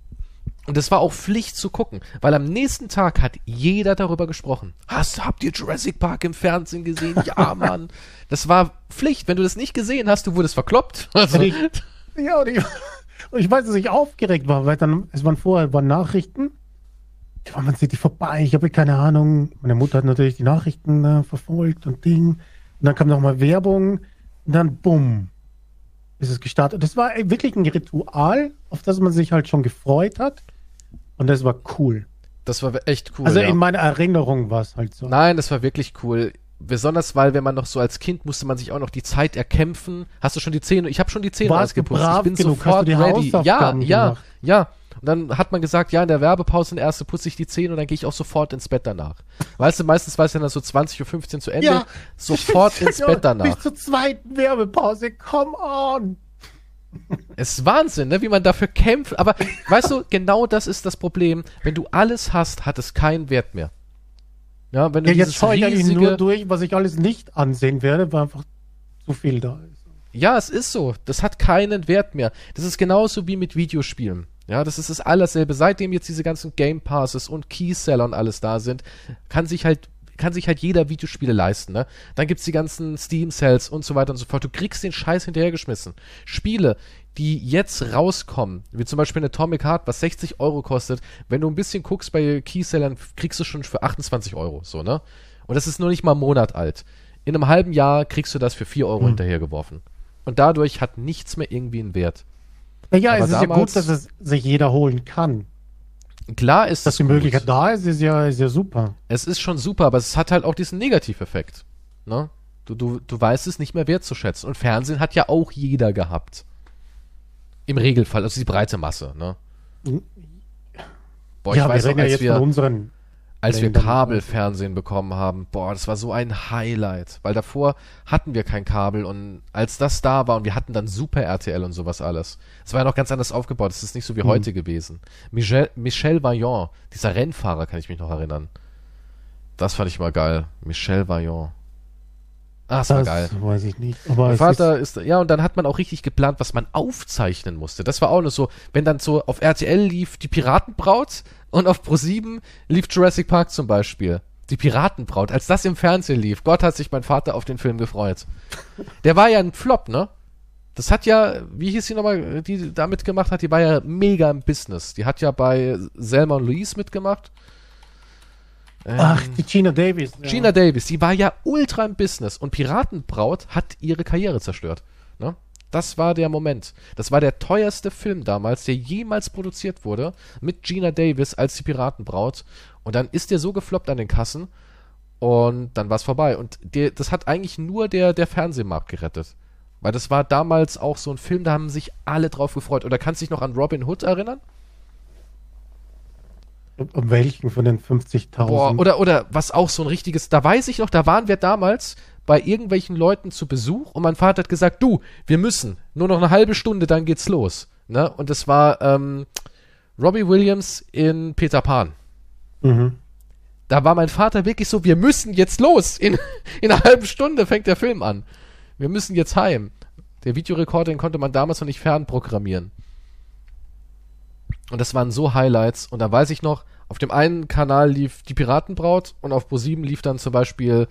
Und es war auch Pflicht zu gucken, weil am nächsten Tag hat jeder darüber gesprochen. Hast, habt ihr Jurassic Park im Fernsehen gesehen? Ja, Mann. Das war Pflicht. Wenn du das nicht gesehen hast, du wurdest verkloppt. Also, Ja, und ich, und ich weiß, dass ich aufgeregt war, weil dann, es waren vorher waren Nachrichten. Ja, man sieht die vorbei, ich habe keine Ahnung. Meine Mutter hat natürlich die Nachrichten äh, verfolgt und Ding. Und dann kam nochmal Werbung und dann bumm, ist es gestartet. Das war wirklich ein Ritual, auf das man sich halt schon gefreut hat. Und das war cool. das war echt cool. also ja. in meiner Erinnerung war es halt so. Nein, das war wirklich cool. Besonders, weil wenn man noch so als Kind musste man sich auch noch die Zeit erkämpfen. Hast du schon die Zähne? Ich habe schon die Zähne Warst du ausgeputzt. Ich bin genug? Hast sofort du die ready. Ja, ja, gemacht? ja. Und dann hat man gesagt, ja, in der Werbepause in der erste putze ich die Zähne und dann gehe ich auch sofort ins Bett danach. Weißt du, meistens war es ja dann so 20.15 Uhr zu Ende. Sofort ins Bett danach. Bis zur zweiten Werbepause, come on! Es ist Wahnsinn, ne, wie man dafür kämpft. Aber weißt du, genau das ist das Problem. Wenn du alles hast, hat es keinen Wert mehr. Ja, wenn du Ja, jetzt schaue ich eigentlich nur durch, was ich alles nicht ansehen werde, weil einfach zu viel da ist. Ja, es ist so. Das hat keinen Wert mehr. Das ist genauso wie mit Videospielen. Ja, das ist das alles selbe. Seitdem jetzt diese ganzen Game Passes und Keyseller und alles da sind, kann sich halt kann sich halt jeder Videospiele leisten, ne? Dann gibt's die ganzen Steam Sales und so weiter und so fort. Du kriegst den Scheiß hinterhergeschmissen. Spiele, die jetzt rauskommen, wie zum Beispiel eine Atomic Heart, was 60 Euro kostet, wenn du ein bisschen guckst bei Keysellern, kriegst du schon für 28 Euro, so, ne? Und das ist nur nicht mal einen Monat alt. In einem halben Jahr kriegst du das für 4 Euro hinterhergeworfen. Und dadurch hat nichts mehr irgendwie einen Wert. Naja, Aber es ist ja gut, dass es sich jeder holen kann. Klar ist Dass die gut. Möglichkeit da ist, ist ja, ist ja super. Es ist schon super, aber es hat halt auch diesen Negativeffekt. Ne? Du, du, du weißt es nicht mehr wertzuschätzen. Und Fernsehen hat ja auch jeder gehabt. Im Regelfall, also die breite Masse. Ne? Boah, ich ja, weiß wir reden ja als jetzt wir, von unseren. Als wir Ländern. Kabelfernsehen bekommen haben, boah, das war so ein Highlight. Weil davor hatten wir kein Kabel und als das da war und wir hatten dann Super RTL und sowas alles. Es war ja noch ganz anders aufgebaut. Es ist nicht so wie heute gewesen. Michel, Michel Vaillant, dieser Rennfahrer, kann ich mich noch erinnern. Das fand ich mal geil. Michel Vaillant. Ah, das war geil. weiß ich nicht. Mein Vater ist, ja, und dann hat man auch richtig geplant, was man aufzeichnen musste. Das war auch nur so, wenn dann so auf RTL lief die Piratenbraut und auf Pro7 lief Jurassic Park zum Beispiel. Die Piratenbraut, als das im Fernsehen lief, Gott hat sich mein Vater auf den Film gefreut. Der war ja ein Flop, ne? Das hat ja, wie hieß die nochmal, die da mitgemacht hat, die war ja mega im Business. Die hat ja bei Selma und Louise mitgemacht. Ähm, Ach, die Gina Davis. ja. Gina Davis, die war ja ultra im Business und Piratenbraut hat ihre Karriere zerstört. Das war der Moment. Das war der teuerste Film damals, der jemals produziert wurde, mit Gina Davis als die Piratenbraut. Und dann ist der so gefloppt an den Kassen und dann war es vorbei. Und der, das hat eigentlich nur der, der Fernsehmarkt gerettet. Weil das war damals auch so ein Film, da haben sich alle drauf gefreut. Oder kannst du dich noch an Robin Hood erinnern? Um welchen von den 50.000? Boah, oder, oder was auch so ein richtiges, da weiß ich noch, da waren wir damals bei irgendwelchen Leuten zu Besuch und mein Vater hat gesagt, du, wir müssen, nur noch eine halbe Stunde, dann geht's los. Ne? Und es war ähm, Robbie Williams in Peter Pan. Mhm. Da war mein Vater wirklich so, wir müssen jetzt los. In, in einer halben Stunde fängt der Film an. Wir müssen jetzt heim. Der Videorekorder, den konnte man damals noch nicht fernprogrammieren. Und das waren so Highlights. Und da weiß ich noch, auf dem einen Kanal lief die Piratenbraut und auf Pro7 lief dann zum Beispiel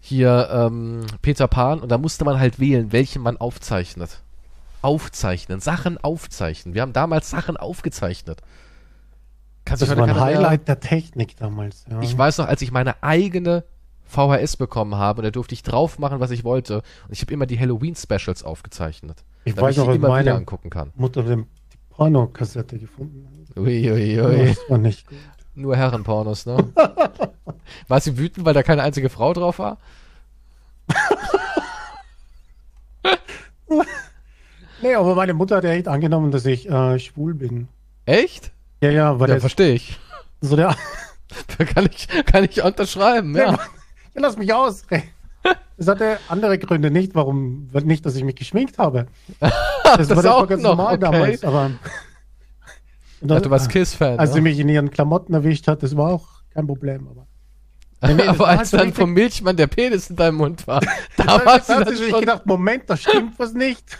hier ähm, Peter Pan. Und da musste man halt wählen, welchen man aufzeichnet. Aufzeichnen, Sachen aufzeichnen. Wir haben damals Sachen aufgezeichnet. Kann sich Das war ein keiner mehr- Highlight der Technik damals. Ja. ich weiß noch, als ich meine eigene VHS bekommen habe, und da durfte ich drauf machen, was ich wollte. Und ich habe immer die Halloween-Specials aufgezeichnet. Ich weiß noch, ich was immer wieder meine angucken kann. Mutter die Pornokassette gefunden. Uiuiui. Ui, ui. Das war nicht gut. Nur Herrenpornos, ne? war sie wütend, weil da keine einzige Frau drauf war? Nee, aber meine Mutter hat ja echt angenommen, dass ich äh, schwul bin. Echt? Ja, ja, weil Ja, verstehe ich. so der. Da kann ich, kann ich unterschreiben, ja. Ja, lass mich aus. Es hatte andere Gründe nicht, warum, nicht, dass ich mich geschminkt habe. Das, das war auch doch ganz noch, normal okay. damals, aber. Dann- du warst Kiss-Fan. Als sie mich in ihren Klamotten erwischt hat, das war auch kein Problem. Aber, Nee, nee, Aber als dann vom Milchmann der Penis in deinem Mund war, da warst du dann schon... gedacht, Moment, da stimmt was nicht.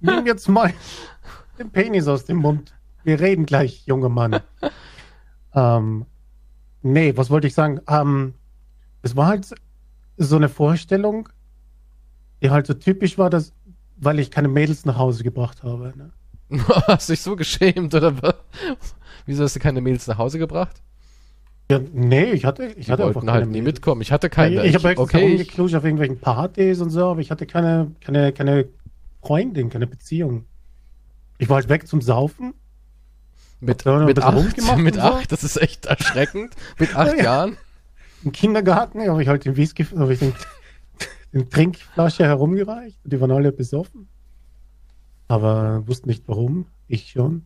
Nimm jetzt mal den Penis aus dem Mund. Wir reden gleich, junger Mann. ähm, nee, was wollte ich sagen? Ähm, es war halt so eine Vorstellung, die halt so typisch war, dass, weil ich keine Mädels nach Hause gebracht habe. Ne? Hast dich so geschämt, oder was? Wieso hast du keine Mädels nach Hause gebracht? Ja, nee, ich hatte, ich Die hatte wollten einfach halt keine nie Mädels. mitkommen. Ich hatte keine. ich, ich habe okay, rumgeknutscht auf irgendwelchen Partys und so, aber ich hatte keine, keine, keine Freundin, keine Beziehung. Ich war halt weg zum Saufen. mit, mit acht, mit und so? acht, das ist echt erschreckend. Mit acht Ja. Jahren. Im Kindergarten habe ich halt den Whisky, habe ich den, den Trinkflasche herumgereicht. Die waren alle besoffen. Aber wussten nicht warum. Ich schon.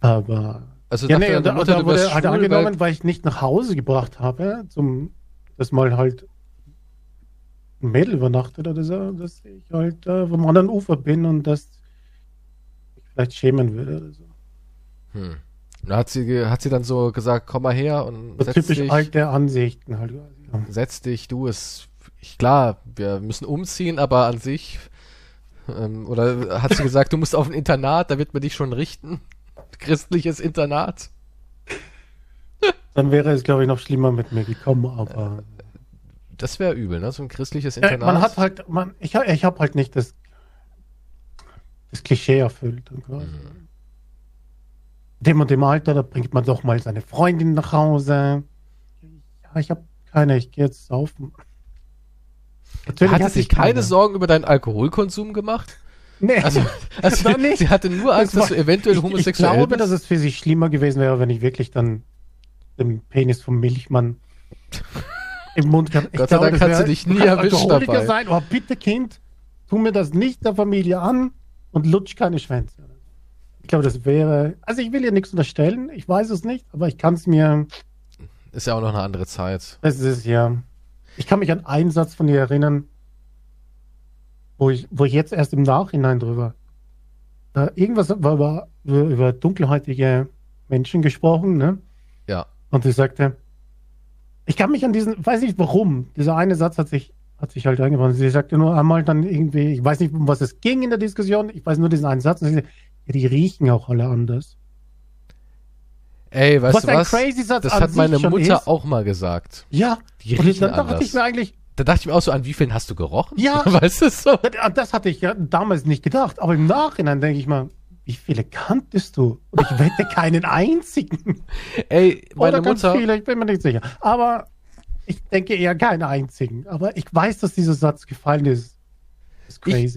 Aber Also ja, nee, und, Mutter, da wurde halt schwul, angenommen, weil, weil ich nicht nach Hause gebracht habe, zum, dass mal halt ein Mädel übernachtet oder so, dass ich halt äh, vom anderen Ufer bin und dass ich vielleicht schämen würde oder so. hm. Da hat sie, hat sie dann so gesagt, komm mal her und So setz typisch dich, alte Ansichten halt. Ja. setz dich, du ist, ich, klar, wir müssen umziehen, aber an sich, ähm, oder hat sie gesagt, du musst auf ein Internat, da wird man dich schon richten. Christliches Internat. Dann wäre es, glaube ich, noch schlimmer mit mir gekommen, aber. Das wäre übel, ne? So ein christliches Ja, Internat. man hat halt, man, ich, ich habe halt nicht das, das Klischee erfüllt. Mhm. Dem und dem Alter, da bringt man doch mal seine Freundin nach Hause. Ja, ich habe keine, ich gehe jetzt saufen. Natürlich Hatte sich ich keine Sorgen über deinen Alkoholkonsum gemacht? Nee, Also, also Doch nicht. sie hatte nur Angst, Das dass du war- eventuell ich, homosexuell ich glaube, bist. dass es für sie schlimmer gewesen wäre, wenn ich wirklich dann den Penis vom Milchmann im Mund gehabt Gott sei Dank hat sie dich nie erwischt dabei. sein, aber bitte Kind, tu mir das nicht der Familie an und lutsch keine Schwänze. Ich glaube, das wäre, also ich will ihr nichts unterstellen, ich weiß es nicht, aber ich kann es mir, Ist ja auch noch eine andere Zeit. es ist ja, ich kann mich an einen Satz von ihr erinnern, wo ich, wo ich jetzt erst im Nachhinein drüber, äh, irgendwas war über, über, dunkelhäutige Menschen gesprochen, ne? Ja. Und sie sagte, ich kann mich an diesen, weiß nicht warum, dieser eine Satz hat sich, hat sich halt eingebracht. Sie sagte nur einmal dann irgendwie, ich weiß nicht, um was es ging in der Diskussion, ich weiß nur diesen einen Satz. Und sie sagte, ja, die riechen auch alle anders. Ey, weißt was du ein was? crazy Satz Das hat meine Mutter ist. auch mal gesagt. Ja, Die und riechen dann dachte ich mir eigentlich, Da dachte ich mir auch so, an wie vielen hast du gerochen? Ja. Weißt du so? das, das hatte ich ja damals nicht gedacht, aber im Nachhinein denke ich mal, wie viele kanntest du? Und ich wette keinen einzigen. Ey, meine Oder ganz Mutter, viele, ich bin mir nicht sicher. Aber ich denke eher keinen einzigen. Aber ich weiß, dass dieser Satz gefallen ist.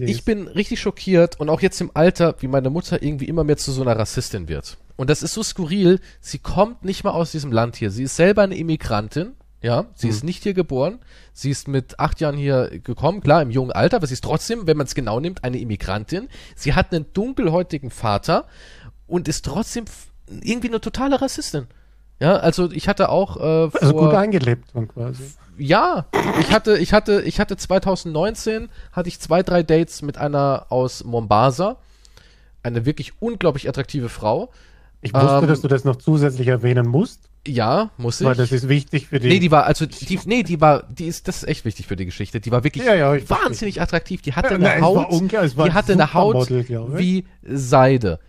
Ich, ich bin richtig schockiert und auch jetzt im Alter, wie meine Mutter irgendwie immer mehr zu so einer Rassistin wird. Und das ist so skurril, sie kommt nicht mal aus diesem Land hier. Sie ist selber eine Immigrantin, ja, sie ist nicht hier geboren. Sie ist mit acht Jahren hier gekommen, klar, im jungen Alter, aber sie ist trotzdem, wenn man es genau nimmt, eine Immigrantin. Sie hat einen dunkelhäutigen Vater und ist trotzdem irgendwie eine totale Rassistin. Ja, also ich hatte auch äh, vor, also gut eingelebt dann quasi. ja, ich hatte, ich hatte, ich hatte 2019 hatte ich zwei, drei Dates mit einer aus Mombasa, eine wirklich unglaublich attraktive Frau. Ich wusste, Ähm, dass du das noch zusätzlich erwähnen musst, Ja, muss ich. weil das ist wichtig für die. nee, die war also die, nee, die war, die ist, das ist echt wichtig für die Geschichte. Die war wirklich Ja, ja, ich verstehe. wahnsinnig attraktiv. Die hatte Ja, eine war Haut, die hatte eine Haut wie Seide.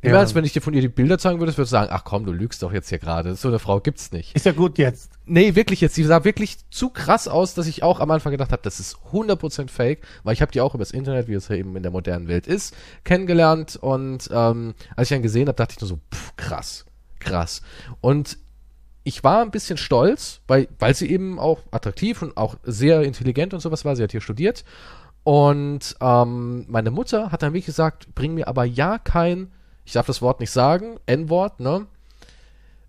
Ich Ja. weiß, wenn ich dir von ihr die Bilder zeigen würde, würdest du sagen, ach komm, du lügst doch jetzt hier gerade. So eine Frau gibt's nicht. ist ja gut jetzt. Nee, wirklich jetzt. Die sah wirklich zu krass aus, dass ich auch am Anfang gedacht habe, das ist 100% fake, weil ich habe die auch übers Internet, wie es ja eben in der modernen Welt ist, kennengelernt und ähm, als ich dann gesehen habe, dachte ich nur so, pff, krass, krass. Und ich war ein bisschen stolz, weil, weil sie eben auch attraktiv und auch sehr intelligent und sowas war. Sie hat hier studiert. Und ähm, meine Mutter hat dann wirklich gesagt, bring mir aber ja kein, ich darf das Wort nicht sagen, N-Wort, ne?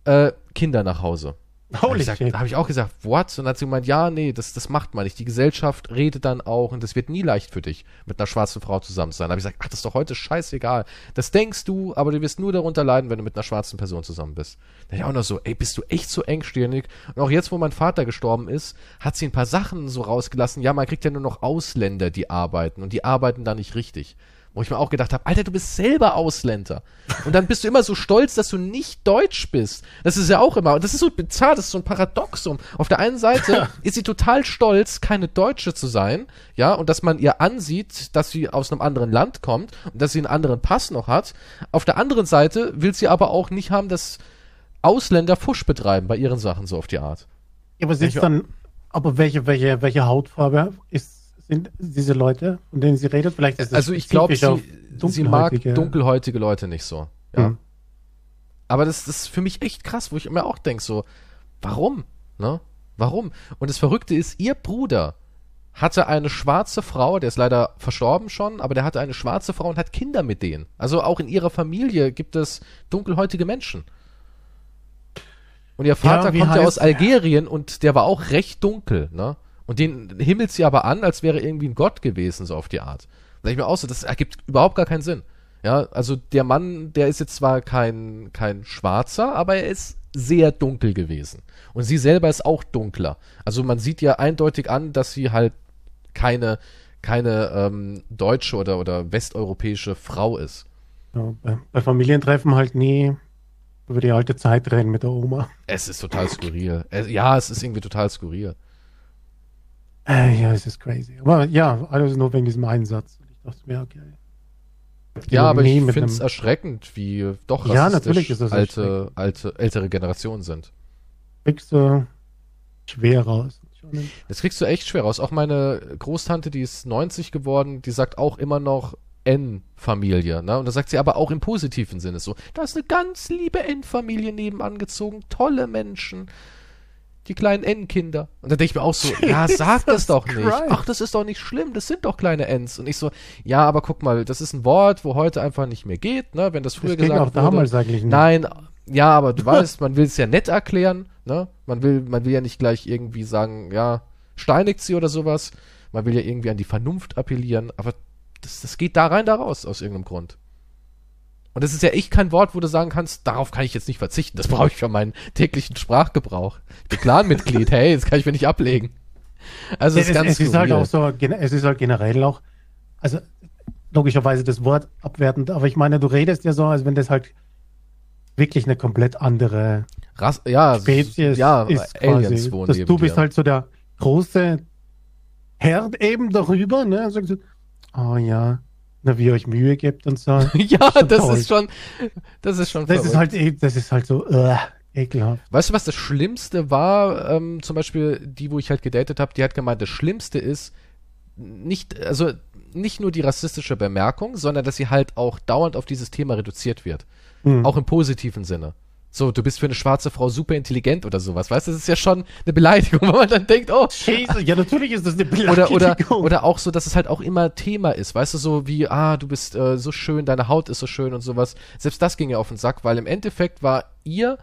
Äh, Kinder nach Hause. Holy Da habe ich auch gesagt, what? Und dann hat sie gemeint, ja, nee, das, das macht man nicht. Die Gesellschaft redet dann auch und das wird nie leicht für dich, mit einer schwarzen Frau zusammen zu sein. Da habe ich gesagt, ach, das ist doch heute scheißegal. Das denkst du, aber du wirst nur darunter leiden, wenn du mit einer schwarzen Person zusammen bist. Da ich auch noch so, ey, bist du echt so engstirnig? Und auch jetzt, wo mein Vater gestorben ist, hat sie ein paar Sachen so rausgelassen. Ja, man kriegt ja nur noch Ausländer, die arbeiten und die arbeiten da nicht richtig. Wo ich mir auch gedacht habe, Alter, du bist selber Ausländer. Und dann bist du immer so stolz, dass du nicht deutsch bist. Das ist ja auch immer, und das ist so bizarr, das ist so ein Paradoxum. Auf der einen Seite ist sie total stolz, keine Deutsche zu sein, ja, und dass man ihr ansieht, dass sie aus einem anderen Land kommt und dass sie einen anderen Pass noch hat. Auf der anderen Seite will sie aber auch nicht haben, dass Ausländer Fusch betreiben bei ihren Sachen so auf die Art. Ja, aber sind Ich- dann, aber welche, welche, welche Hautfarbe ist, sind diese Leute, von denen sie redet? Vielleicht ist das Also ich glaube, sie, sie mag dunkelhäutige- Leute nicht so. Ja. Mhm. Aber das, das ist für mich echt krass, wo ich mir auch denke, so, warum? Ne? Warum? Und das Verrückte ist, ihr Bruder hatte eine schwarze Frau, der ist leider verstorben schon, aber der hatte eine schwarze Frau und hat Kinder mit denen. Also auch in ihrer Familie gibt es dunkelhäutige Menschen. Und ihr Vater wie kommt ja aus Algerien und der war auch recht dunkel, ne? Und den himmelt sie aber an, als wäre irgendwie ein Gott gewesen, so auf die Art. Da sag ich mir auch so, das ergibt überhaupt gar keinen Sinn. Ja, also der Mann, der ist jetzt zwar kein, kein Schwarzer, aber er ist sehr dunkel gewesen. Und sie selber ist auch dunkler. Also man sieht ja eindeutig an, dass sie halt keine, keine ähm, deutsche oder, oder westeuropäische Frau ist. Ja, bei, bei Familientreffen halt nie über die alte Zeit reden mit der Oma. Es ist total skurril. Es, ja, es ist irgendwie total skurril. Äh, ja, es ist crazy. Aber ja, alles nur wegen diesem Einsatz. Ich dachte mir, okay. Ja, aber ich finde es erschreckend, wie doch Ja, natürlich ist es alte, alte, ältere Generationen sind. kriegst du schwer raus. Das kriegst du echt schwer raus. Auch meine Großtante, die ist 90 geworden, die sagt auch immer noch N-Familie. Ne? Und da sagt sie aber auch im positiven Sinne so, da ist eine ganz liebe N-Familie nebenan gezogen, tolle Menschen, die kleinen N-Kinder. Und da denke ich mir auch so, ja, sag das Jesus doch nicht. Christ. Ach, das ist doch nicht schlimm, das sind doch kleine Ns. Und ich so, ja, aber guck mal, das ist ein Wort, wo heute einfach nicht mehr geht, ne? wenn das früher Das gesagt auch damals eigentlich nicht. Nein, ja, aber du weißt, man will es ja nett erklären, ne? Man will, man will ja nicht gleich irgendwie sagen, ja, steinigt sie oder sowas. Man will ja irgendwie an die Vernunft appellieren, aber das, das geht da rein, da raus, aus irgendeinem Grund. Und das ist ja echt kein Wort, wo du sagen kannst, darauf kann ich jetzt nicht verzichten. Das brauche ich für meinen täglichen Sprachgebrauch. Ich bin Clan-Mitglied, hey, das kann ich mir nicht ablegen. Also das es, ist ganz es ist halt auch so, es ist halt generell auch, also logischerweise das Wort abwertend, aber ich meine, du redest ja so, als wenn das halt wirklich eine komplett andere Rass, ja, Spezies ja, ist Aliens quasi. dass du bist dir. halt so der große Herd eben darüber, ne? Oh ja, na, wie ihr euch Mühe gebt und so. ja, das toll. ist schon, das ist schon Das ist verrückt. halt, eh- das ist halt so, äh, ekelhaft. Weißt du, was das Schlimmste war? Ähm, zum Beispiel die, wo ich halt gedatet habe, die hat gemeint, das Schlimmste ist nicht, also nicht nur die rassistische Bemerkung, sondern dass sie halt auch dauernd auf dieses Thema reduziert wird. Hm. Auch im positiven Sinne. So, du bist für eine schwarze Frau super intelligent oder sowas. Weißt du, das ist ja schon eine Beleidigung, wo man dann denkt, oh, Jesus, ja, natürlich ist das eine oder, oder, Beleidigung. oder auch so, dass es halt auch immer Thema ist, weißt du, so wie, ah, du bist äh, so schön, deine Haut ist so schön und sowas. Selbst das ging ja auf den Sack, weil im Endeffekt war ihr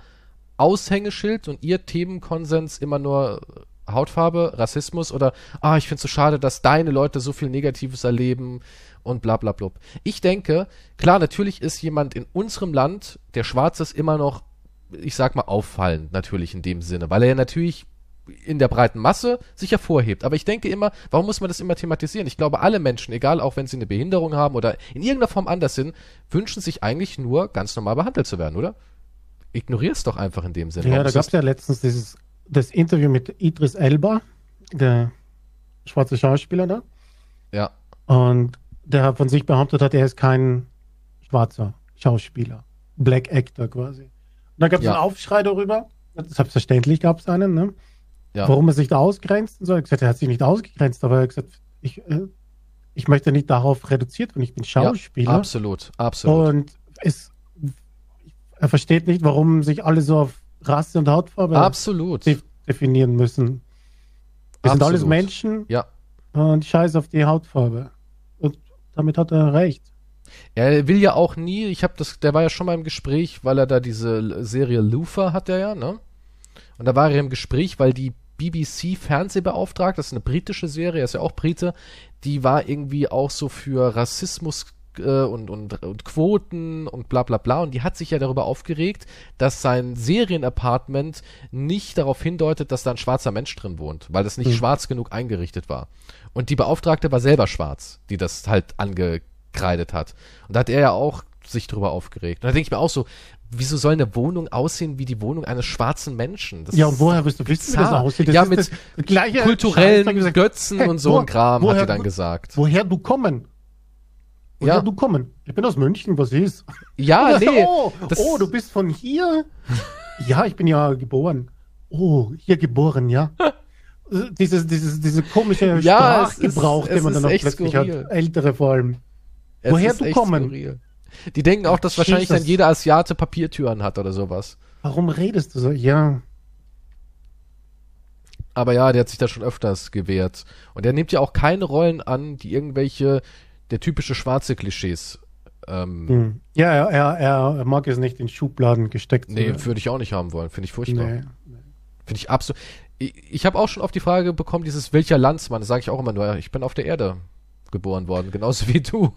Aushängeschild und ihr Themenkonsens immer nur Hautfarbe, Rassismus oder, ah, ich find's so schade, dass deine Leute so viel Negatives erleben und bla bla bla. Ich denke, klar, natürlich ist jemand in unserem Land, der schwarz ist, immer noch, ich sag mal, auffallend, natürlich in dem Sinne, weil er ja natürlich in der breiten Masse sich hervorhebt. Aber ich denke immer, warum muss man das immer thematisieren? Ich glaube, alle Menschen, egal auch wenn sie eine Behinderung haben oder in irgendeiner Form anders sind, wünschen sich eigentlich nur ganz normal behandelt zu werden, oder? Ignorier es doch einfach in dem Sinne. Ja, da gab es ja letztens dieses das Interview mit Idris Elba, der schwarze Schauspieler da. ja, Und der von sich behauptet hat, er ist kein schwarzer Schauspieler. Black Actor quasi. Und da gab es Ja. einen Aufschrei darüber. Selbstverständlich gab es einen, ne? ja. Warum er sich da ausgrenzt und so. Er hat gesagt, er hat sich nicht ausgegrenzt, aber er hat gesagt, ich, äh, ich möchte nicht darauf reduziert werden, ich bin Schauspieler. Absolut, absolut. und es, er versteht nicht, warum sich alle so auf Rasse und Hautfarbe absolut. de definieren müssen. Wir sind alles Absolut. Menschen Ja, und scheiß auf die Hautfarbe. Und damit hat er recht. Er will ja auch nie, ich habe das, der war ja schon mal im Gespräch, weil er da diese Serie Luther hat er ja, ne? Und da war er im Gespräch, weil die BBC Fernsehbeauftragte, das ist eine britische Serie, er ist ja auch Brite, die war irgendwie auch so für Rassismus äh, und, und, und Quoten und bla bla bla. Und die hat sich ja darüber aufgeregt, dass sein Serienapartment nicht darauf hindeutet, dass da ein schwarzer Mensch drin wohnt, weil das nicht Mhm. schwarz genug eingerichtet war. Und die Beauftragte war selber schwarz, die das halt angekreidet hat. Und da hat er ja auch sich drüber aufgeregt. Und da denke ich mir auch so, wieso soll eine Wohnung aussehen wie die Wohnung eines schwarzen Menschen? Das Ja, und woher wirst du wissen, wie das aussieht? Das ja, mit kulturellen Scheiß, Götzen hey, und so wo- ein Kram, hat woher- die dann gesagt. Woher du kommen? Woher Ja. du kommen? Ich bin aus München, was ist? Ja, nee. Oh, oh, du bist von hier? ja, ich bin ja geboren. Oh, hier geboren, ja. Dieses, dieses, diese komische Ja, Sprachgebrauch, ist- den man dann auch plötzlich skurril. hat. Ältere vor allem. Es Woher du kommen? skurril. Die denken auch, dass wahrscheinlich Jesus. dann jeder Asiate Papiertüren hat oder sowas. Warum redest du so? Ja. Aber ja, der hat sich da schon öfters gewehrt. Und er nimmt ja auch keine Rollen an, die irgendwelche, der typische schwarze Klischees. Ähm, Hm. Ja, er, er, er mag es nicht in Schubladen gesteckt Nee, würde ich auch nicht haben wollen. Finde ich furchtbar. Nee. Finde ich absolut. Ich, ich habe auch schon auf die Frage bekommen, dieses welcher Landsmann, das sage ich auch immer nur, ich bin auf der Erde geboren worden, genauso wie du.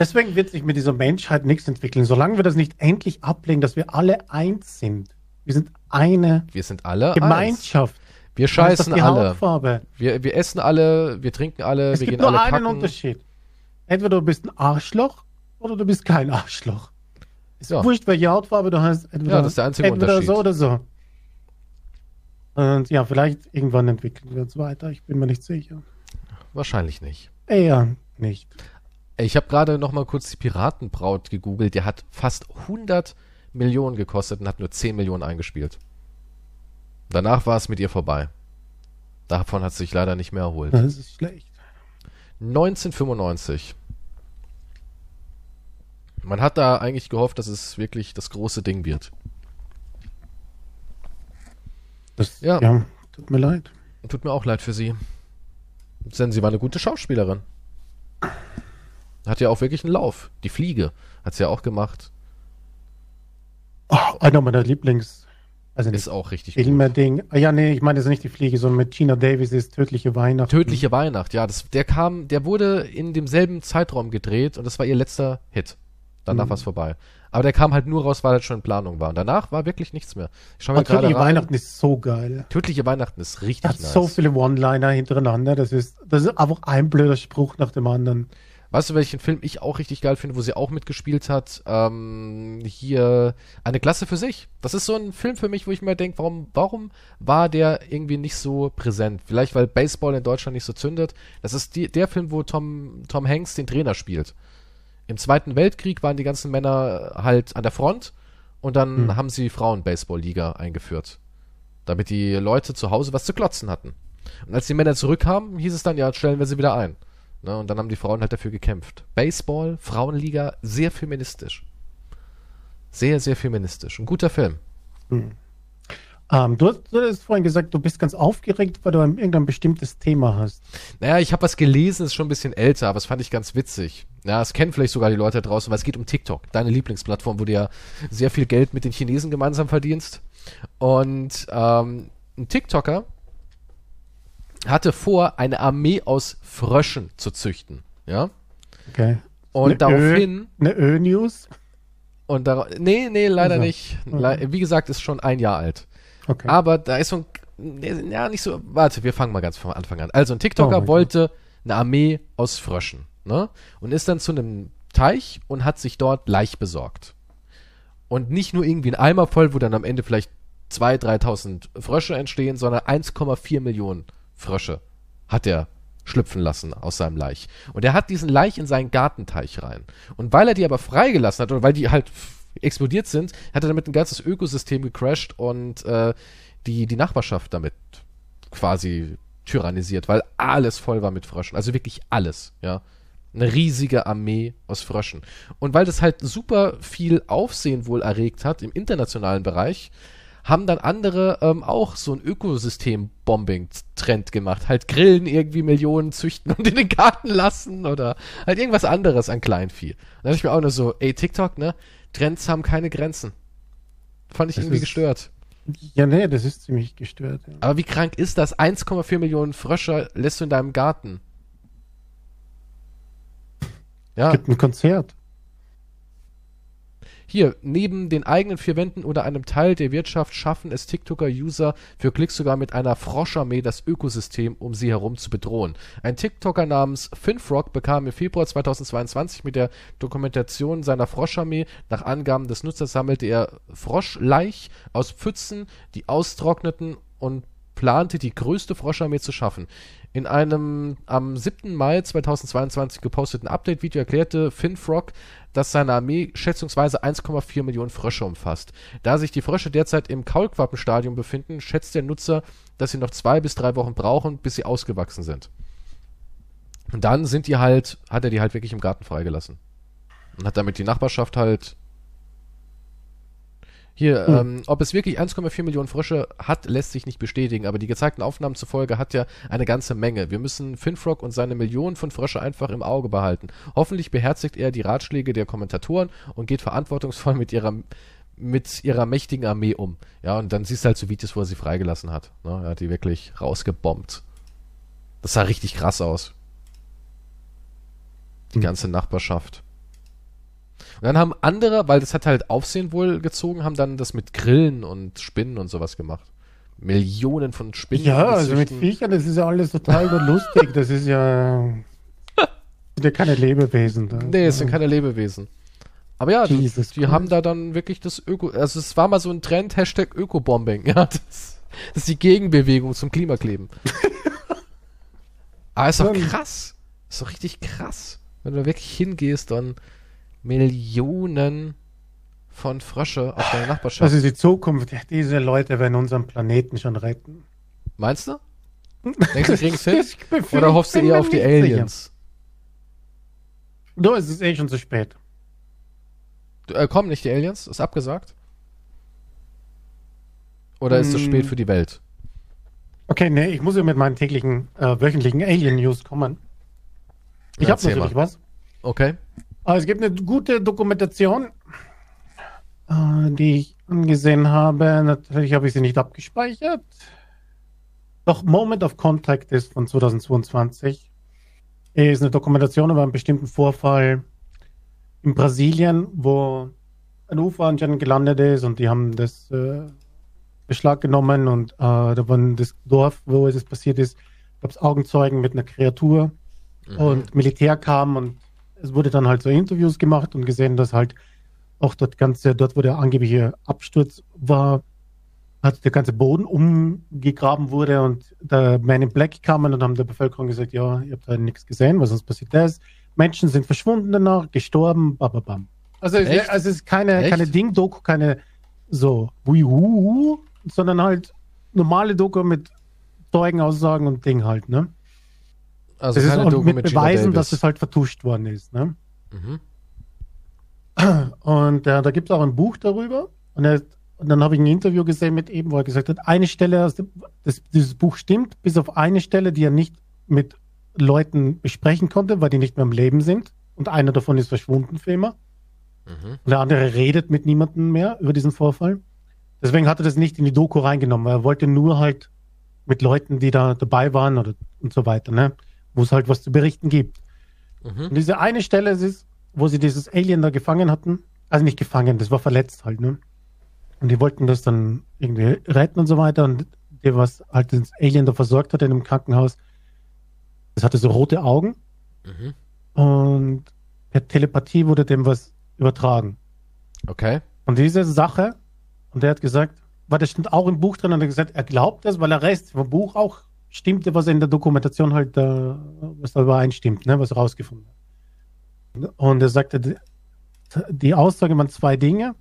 Deswegen wird sich mit dieser Menschheit nichts entwickeln, solange wir das nicht endlich ablegen, dass wir alle eins sind. Wir sind eine Wir sind alle eins. Gemeinschaft. Wir ist doch scheißen die alle. Hautfarbe. Wir, wir essen alle, wir trinken alle, Es wir gibt gehen nur alle einen kacken. Unterschied. Entweder du bist ein Arschloch oder du bist kein Arschloch. Ist Ja. wurscht, welche Hautfarbe du hast. Entweder, Ja, das ist der einzige entweder Unterschied. so oder so. Und ja, vielleicht irgendwann entwickeln wir uns weiter. Ich bin mir nicht sicher. Wahrscheinlich nicht. Eher nicht. Ich habe gerade noch mal kurz die Piratenbraut gegoogelt. Der hat fast 100 Millionen gekostet und hat nur 10 Millionen eingespielt. Danach war es mit ihr vorbei. Davon hat sie sich leider nicht mehr erholt. Das ist schlecht. 1995. Man hat da eigentlich gehofft, dass es wirklich das große Ding wird. Das, Ja. ja. tut mir leid. Tut mir auch leid für sie. Denn sie war eine gute Schauspielerin. Hat ja auch wirklich einen Lauf. Die Fliege hat sie ja auch gemacht. Oh, einer meiner Lieblings, also Ist auch richtig gut. Filme, Ding. Ah, Ja, nee, ich meine, das ist nicht die Fliege, sondern mit Gina Davis ist Tödliche Weihnachten. Tödliche Weihnacht, ja, das, der kam, der wurde in demselben Zeitraum gedreht und das war ihr letzter Hit. Danach Mhm. war es vorbei. Aber der kam halt nur raus, weil er schon in Planung war. Und danach war wirklich nichts mehr. Ich schau mir gerade Tödliche rein. Weihnachten ist so geil. Tödliche Weihnachten ist richtig Hat nice. so viele One-Liner hintereinander. Das ist, das ist einfach ein blöder Spruch nach dem anderen. Weißt du, welchen Film ich auch richtig geil finde, wo sie auch mitgespielt hat? Ähm, hier eine Klasse für sich. Das ist so ein Film für mich, wo ich mir denke, warum, warum war der irgendwie nicht so präsent? Vielleicht, weil Baseball in Deutschland nicht so zündet. Das ist die, der Film, wo Tom, Tom Hanks den Trainer spielt. Im Zweiten Weltkrieg waren die ganzen Männer halt an der Front und dann Hm. haben sie Frauen-Baseball-Liga eingeführt. Damit die Leute zu Hause was zu klotzen hatten. Und als die Männer zurückkamen, hieß es dann, ja, stellen wir sie wieder ein. Ne, und dann haben die Frauen halt dafür gekämpft. Baseball, Frauenliga, sehr feministisch. Sehr, sehr feministisch. Ein guter Film. Ähm, du, hast, du hast vorhin gesagt, du bist ganz aufgeregt, weil du ein, irgendein bestimmtes Thema hast. Naja, ich habe was gelesen, ist schon ein bisschen älter, aber das fand ich ganz witzig. Ja, es kennen vielleicht sogar die Leute da draußen, weil es geht um TikTok, deine Lieblingsplattform, wo du ja sehr viel Geld mit den Chinesen gemeinsam verdienst. Und ähm, ein TikToker hatte vor, eine Armee aus Fröschen zu züchten. Ja. Okay. Und Eine daraufhin. Eine Ö-News? Und darauf. Nee, nee, leider Also, nicht. Le wie gesagt, ist schon ein Jahr alt. Okay. Aber da ist so ein. Ja, nicht so. Warte, wir fangen mal ganz vom Anfang an. Also ein TikToker Oh wollte eine Armee aus Fröschen, ne? Und ist dann zu einem Teich und hat sich dort Laich besorgt. Und nicht nur irgendwie ein Eimer voll, wo dann am Ende vielleicht 2.000, 3.000 Frösche entstehen, sondern 1,4 Millionen Frösche hat er schlüpfen lassen aus seinem Laich. Und er hat diesen Laich in seinen Gartenteich rein. Und weil er die aber freigelassen hat, oder weil die halt explodiert sind, hat er damit ein ganzes Ökosystem gecrashed und äh, die, die Nachbarschaft damit quasi tyrannisiert, weil alles voll war mit Fröschen. Also wirklich alles, ja. Eine riesige Armee aus Fröschen. Und weil das halt super viel Aufsehen wohl erregt hat im internationalen Bereich, haben dann andere ähm, auch so ein Ökosystem-Bombing-Trend gemacht. Halt Grillen irgendwie Millionen züchten und in den Garten lassen oder halt irgendwas anderes an Kleinvieh. Da dachte ich mir auch nur so, ey, TikTok, ne? Trends haben keine Grenzen. Fand ich Das irgendwie gestört. Ja, nee, das ist ziemlich gestört. Ja. Aber wie krank ist das? 1,4 Millionen Frösche lässt du in deinem Garten. Ja, Gibt ein Konzert. Hier, neben den eigenen vier Wänden oder einem Teil der Wirtschaft schaffen es TikToker-User für Klicks sogar mit einer Froscharmee das Ökosystem um sie herum zu bedrohen. Ein TikToker namens Finfrog bekam im Februar 2022 mit der Dokumentation seiner Froscharmee nach Angaben des Nutzers sammelte er Froschlaich aus Pfützen, die austrockneten und plante die größte Froscharmee zu schaffen. In einem am 7. Mai 2022 geposteten Update-Video erklärte Finfrog, dass seine Armee schätzungsweise 1,4 Millionen Frösche umfasst. Da sich die Frösche derzeit im Kaulquappenstadium befinden, schätzt der Nutzer, dass sie noch zwei bis drei Wochen brauchen, bis sie ausgewachsen sind. Und dann sind die halt, hat er die halt wirklich im Garten freigelassen. Und hat damit die Nachbarschaft halt. Hier, Hm. ähm, ob es wirklich 1,4 Millionen Frösche hat, lässt sich nicht bestätigen, aber die gezeigten Aufnahmen zufolge hat er eine ganze Menge. Wir müssen Finfrog und seine Millionen von Frösche einfach im Auge behalten. Hoffentlich beherzigt er die Ratschläge der Kommentatoren und geht verantwortungsvoll mit ihrer mit ihrer mächtigen Armee um. Ja, und dann siehst du halt so Videos, wo er sie freigelassen hat. Ne? Er hat die wirklich rausgebombt. Das sah richtig krass aus. Die Hm. ganze Nachbarschaft. Dann haben andere, weil das hat halt Aufsehen wohl gezogen, haben dann das mit Grillen und Spinnen und sowas gemacht. Millionen von Spinnen. Ja, also mit. Viechern, das ist ja alles total lustig. Das ist ja. sind ja keine Lebewesen. Da. Nee, es sind keine Lebewesen. Aber ja, die, Jesus die Christ. haben da dann wirklich das Öko, also es war mal so ein Trend, Hashtag Ökobombing, ja, das, das ist die Gegenbewegung zum Klimakleben. Aber ist doch krass. Ist doch richtig krass. Wenn du da wirklich hingehst und Millionen von Frösche auf deine Nachbarschaft. Das ist die Zukunft. Diese Leute werden unseren Planeten schon retten. Meinst du? Denkst du, kriegen's hin? Oder hoffst du eher auf die nicht sicher. Aliens? Du, es ist eh schon zu spät. Äh, kommen nicht die Aliens? Ist abgesagt? Oder ist es Hm. spät für die Welt? Okay, nee, ich muss ja mit meinen täglichen, äh, wöchentlichen Alien-News kommen. Ich Ja, habe natürlich was. Okay. Aber es gibt eine gute Dokumentation, äh, die ich angesehen habe. Natürlich habe ich sie nicht abgespeichert. Doch Moment of Contact ist von 2022. Ist eine Dokumentation über einen bestimmten Vorfall in Brasilien, wo ein UFO anscheinend gelandet ist und die haben das äh, Beschlag genommen und äh, da waren das Dorf, wo es passiert ist, gab es Augenzeugen mit einer Kreatur Mhm. und Militär kam und es wurde dann halt so Interviews gemacht und gesehen, dass halt auch dort ganze, dort wo der angebliche Absturz war, hat der ganze Boden umgegraben wurde und der Man in Black kamen und haben der Bevölkerung gesagt, ja, ihr habt da nichts gesehen, was sonst passiert das. Menschen sind verschwunden danach, gestorben, bababam. Also es, also es ist keine, Echt? keine Ding-Doku, keine so Wuihu, sondern halt normale Doku mit Zeugenaussagen und Ding halt, ne? Also Das ist keine und Doku mit, mit Beweisen, dass es halt vertuscht worden ist. Ne? Mhm. Und äh, da gibt es auch ein Buch darüber. Und, er, und dann habe ich ein Interview gesehen mit ihm, wo er gesagt hat, eine Stelle, dem, das, dieses Buch stimmt, bis auf eine Stelle, die er nicht mit Leuten besprechen konnte, weil die nicht mehr im Leben sind. Und einer davon ist verschwunden für immer. Mhm. Und der andere redet mit niemandem mehr über diesen Vorfall. Deswegen hat er das nicht in die Doku reingenommen. Er wollte nur halt mit Leuten, die da dabei waren oder und so weiter, ne? Wo es halt was zu berichten gibt. Mhm. Und diese eine Stelle es ist, wo sie dieses Alien da gefangen hatten, also nicht gefangen, das war verletzt halt, ne? Und die wollten das dann irgendwie retten und so weiter. Und der, was halt das Alien da versorgt hat in dem Krankenhaus, das hatte so rote Augen Mhm. und per Telepathie wurde dem was übertragen. Okay. Und diese Sache, und der hat gesagt, weil das stimmt auch im Buch drin, und er hat gesagt, er glaubt das, weil der Rest vom Buch auch stimmte, was in der Dokumentation halt, äh, was da übereinstimmt, ne, was rausgefunden hat. Und er sagte, die, Aussage waren zwei Dinge.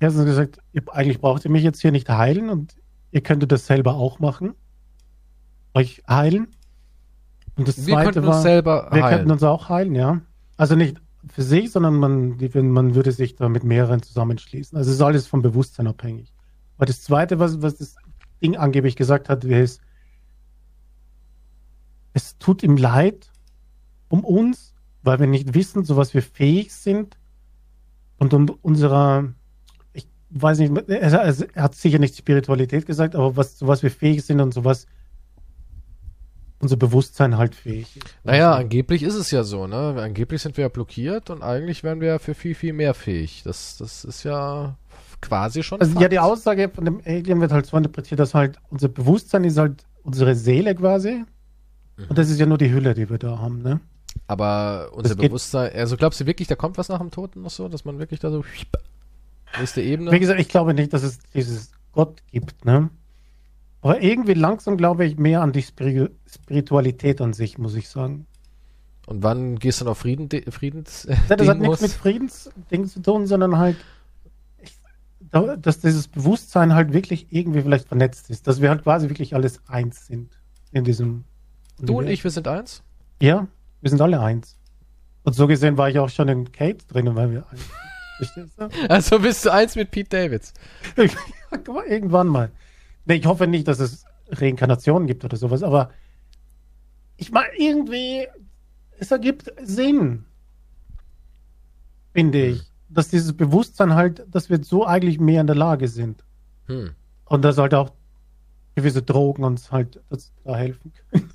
Erstens er gesagt, eigentlich braucht ihr mich jetzt hier nicht heilen und ihr könntet das selber auch machen. Euch heilen. Und das Wir zweite war, wir heilen. könnten uns auch heilen, ja. Also nicht für sich, sondern man, man würde sich da mit mehreren zusammenschließen. Also es ist alles vom Bewusstsein abhängig. Aber das Zweite, was, was das Ding angeblich gesagt hat, ist, es tut ihm leid um uns, weil wir nicht wissen, zu was wir fähig sind und um unserer, ich weiß nicht, er, er hat sicher nicht Spiritualität gesagt, aber was, zu was wir fähig sind und zu was unser Bewusstsein halt fähig ist. Naja, angeblich ist es ja so, ne? Angeblich sind wir ja blockiert und eigentlich wären wir ja für viel, viel mehr fähig. Das, das ist ja quasi schon. Also, ja, die Aussage von dem Alien wird halt so interpretiert, dass halt unser Bewusstsein ist halt unsere Seele quasi. Mhm. Und das ist ja nur die Hülle, die wir da haben, ne? Aber unser das Bewusstsein, also glaubst du wirklich, da kommt was nach dem Toten noch so, dass man wirklich da so nächste Ebene? Wie gesagt, ich glaube nicht, dass es dieses Gott gibt, ne? Aber irgendwie langsam glaube ich mehr an die Spiritualität an sich, muss ich sagen. Und wann gehst du noch Frieden, Friedens? Ja, das hat nichts mit Friedensdingen zu tun, sondern halt, ich, dass dieses Bewusstsein halt wirklich irgendwie vielleicht vernetzt ist, dass wir halt quasi wirklich alles eins sind in diesem. Du und ich, wir sind eins? Ja, wir sind alle eins. Und so gesehen war ich auch schon in Kate drin, weil wir eins sind. Also bist du eins mit Pete Davids? Irgendwann mal. Nee, ich hoffe nicht, dass es Reinkarnationen gibt oder sowas, aber ich meine, irgendwie, es ergibt Sinn, finde ich, dass dieses Bewusstsein halt, dass wir so eigentlich mehr in der Lage sind. Hm. Und dass halt auch gewisse Drogen uns halt da helfen können.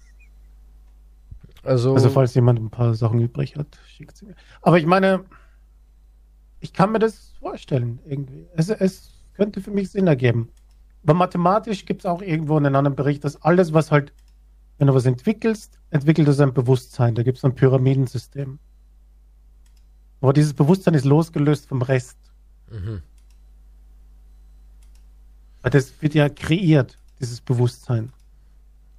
Also, also falls jemand ein paar Sachen übrig hat, schickt sie mir. Aber ich meine, ich kann mir das vorstellen irgendwie. Es, es könnte für mich Sinn ergeben. Aber mathematisch gibt es auch irgendwo einen anderen Bericht, dass alles, was halt, wenn du was entwickelst, entwickelt es ein Bewusstsein. Da gibt es ein Pyramidensystem. Aber dieses Bewusstsein ist losgelöst vom Rest. Mhm. Weil das wird ja kreiert, dieses Bewusstsein.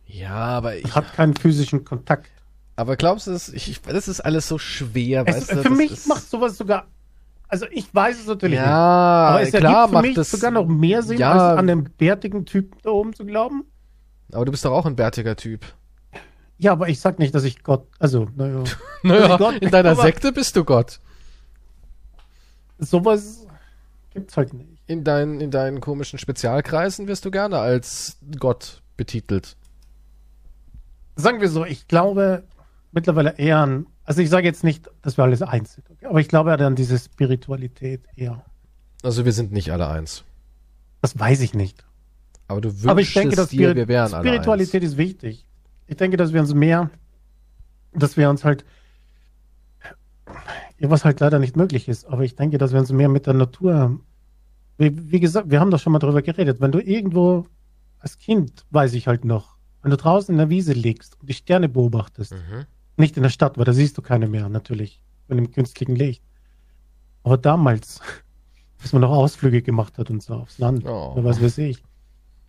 Ja, aber ich. Hat keinen physischen Kontakt. Aber glaubst du, das, ich, das ist alles so schwer, es, weißt du? Für mich macht sowas sogar also ich weiß es natürlich ja, nicht. Aber es klar, ergibt für mich das, sogar noch mehr Sinn, ja, als an den bärtigen Typen da oben zu glauben. Aber du bist doch auch ein bärtiger Typ. Ja, aber ich sag nicht, dass ich Gott, also, naja. naja, Gott, in deiner Sekte bist du Gott. Sowas gibt's halt nicht. In, dein, in deinen komischen Spezialkreisen wirst du gerne als Gott betitelt. Sagen wir so, ich glaube mittlerweile eher an also ich sage jetzt nicht, dass wir alles eins sind, okay? aber ich glaube an diese Spiritualität eher. Also wir sind nicht alle eins. Das weiß ich nicht. Aber du wünschst aber ich denke, dass dir, wir wären Spiritualität ist wichtig. Ich denke, dass wir uns mehr, dass wir uns halt, ja, was halt leider nicht möglich ist, aber ich denke, dass wir uns mehr mit der Natur, wie, wie gesagt, wir haben doch schon mal darüber geredet, wenn du irgendwo als Kind, weiß ich halt noch, wenn du draußen in der Wiese liegst und die Sterne beobachtest, mhm nicht in der Stadt, weil da siehst du keine mehr, natürlich, mit dem künstlichen Licht. Aber damals, bis man noch Ausflüge gemacht hat und so aufs Land, oh. oder was weiß ich.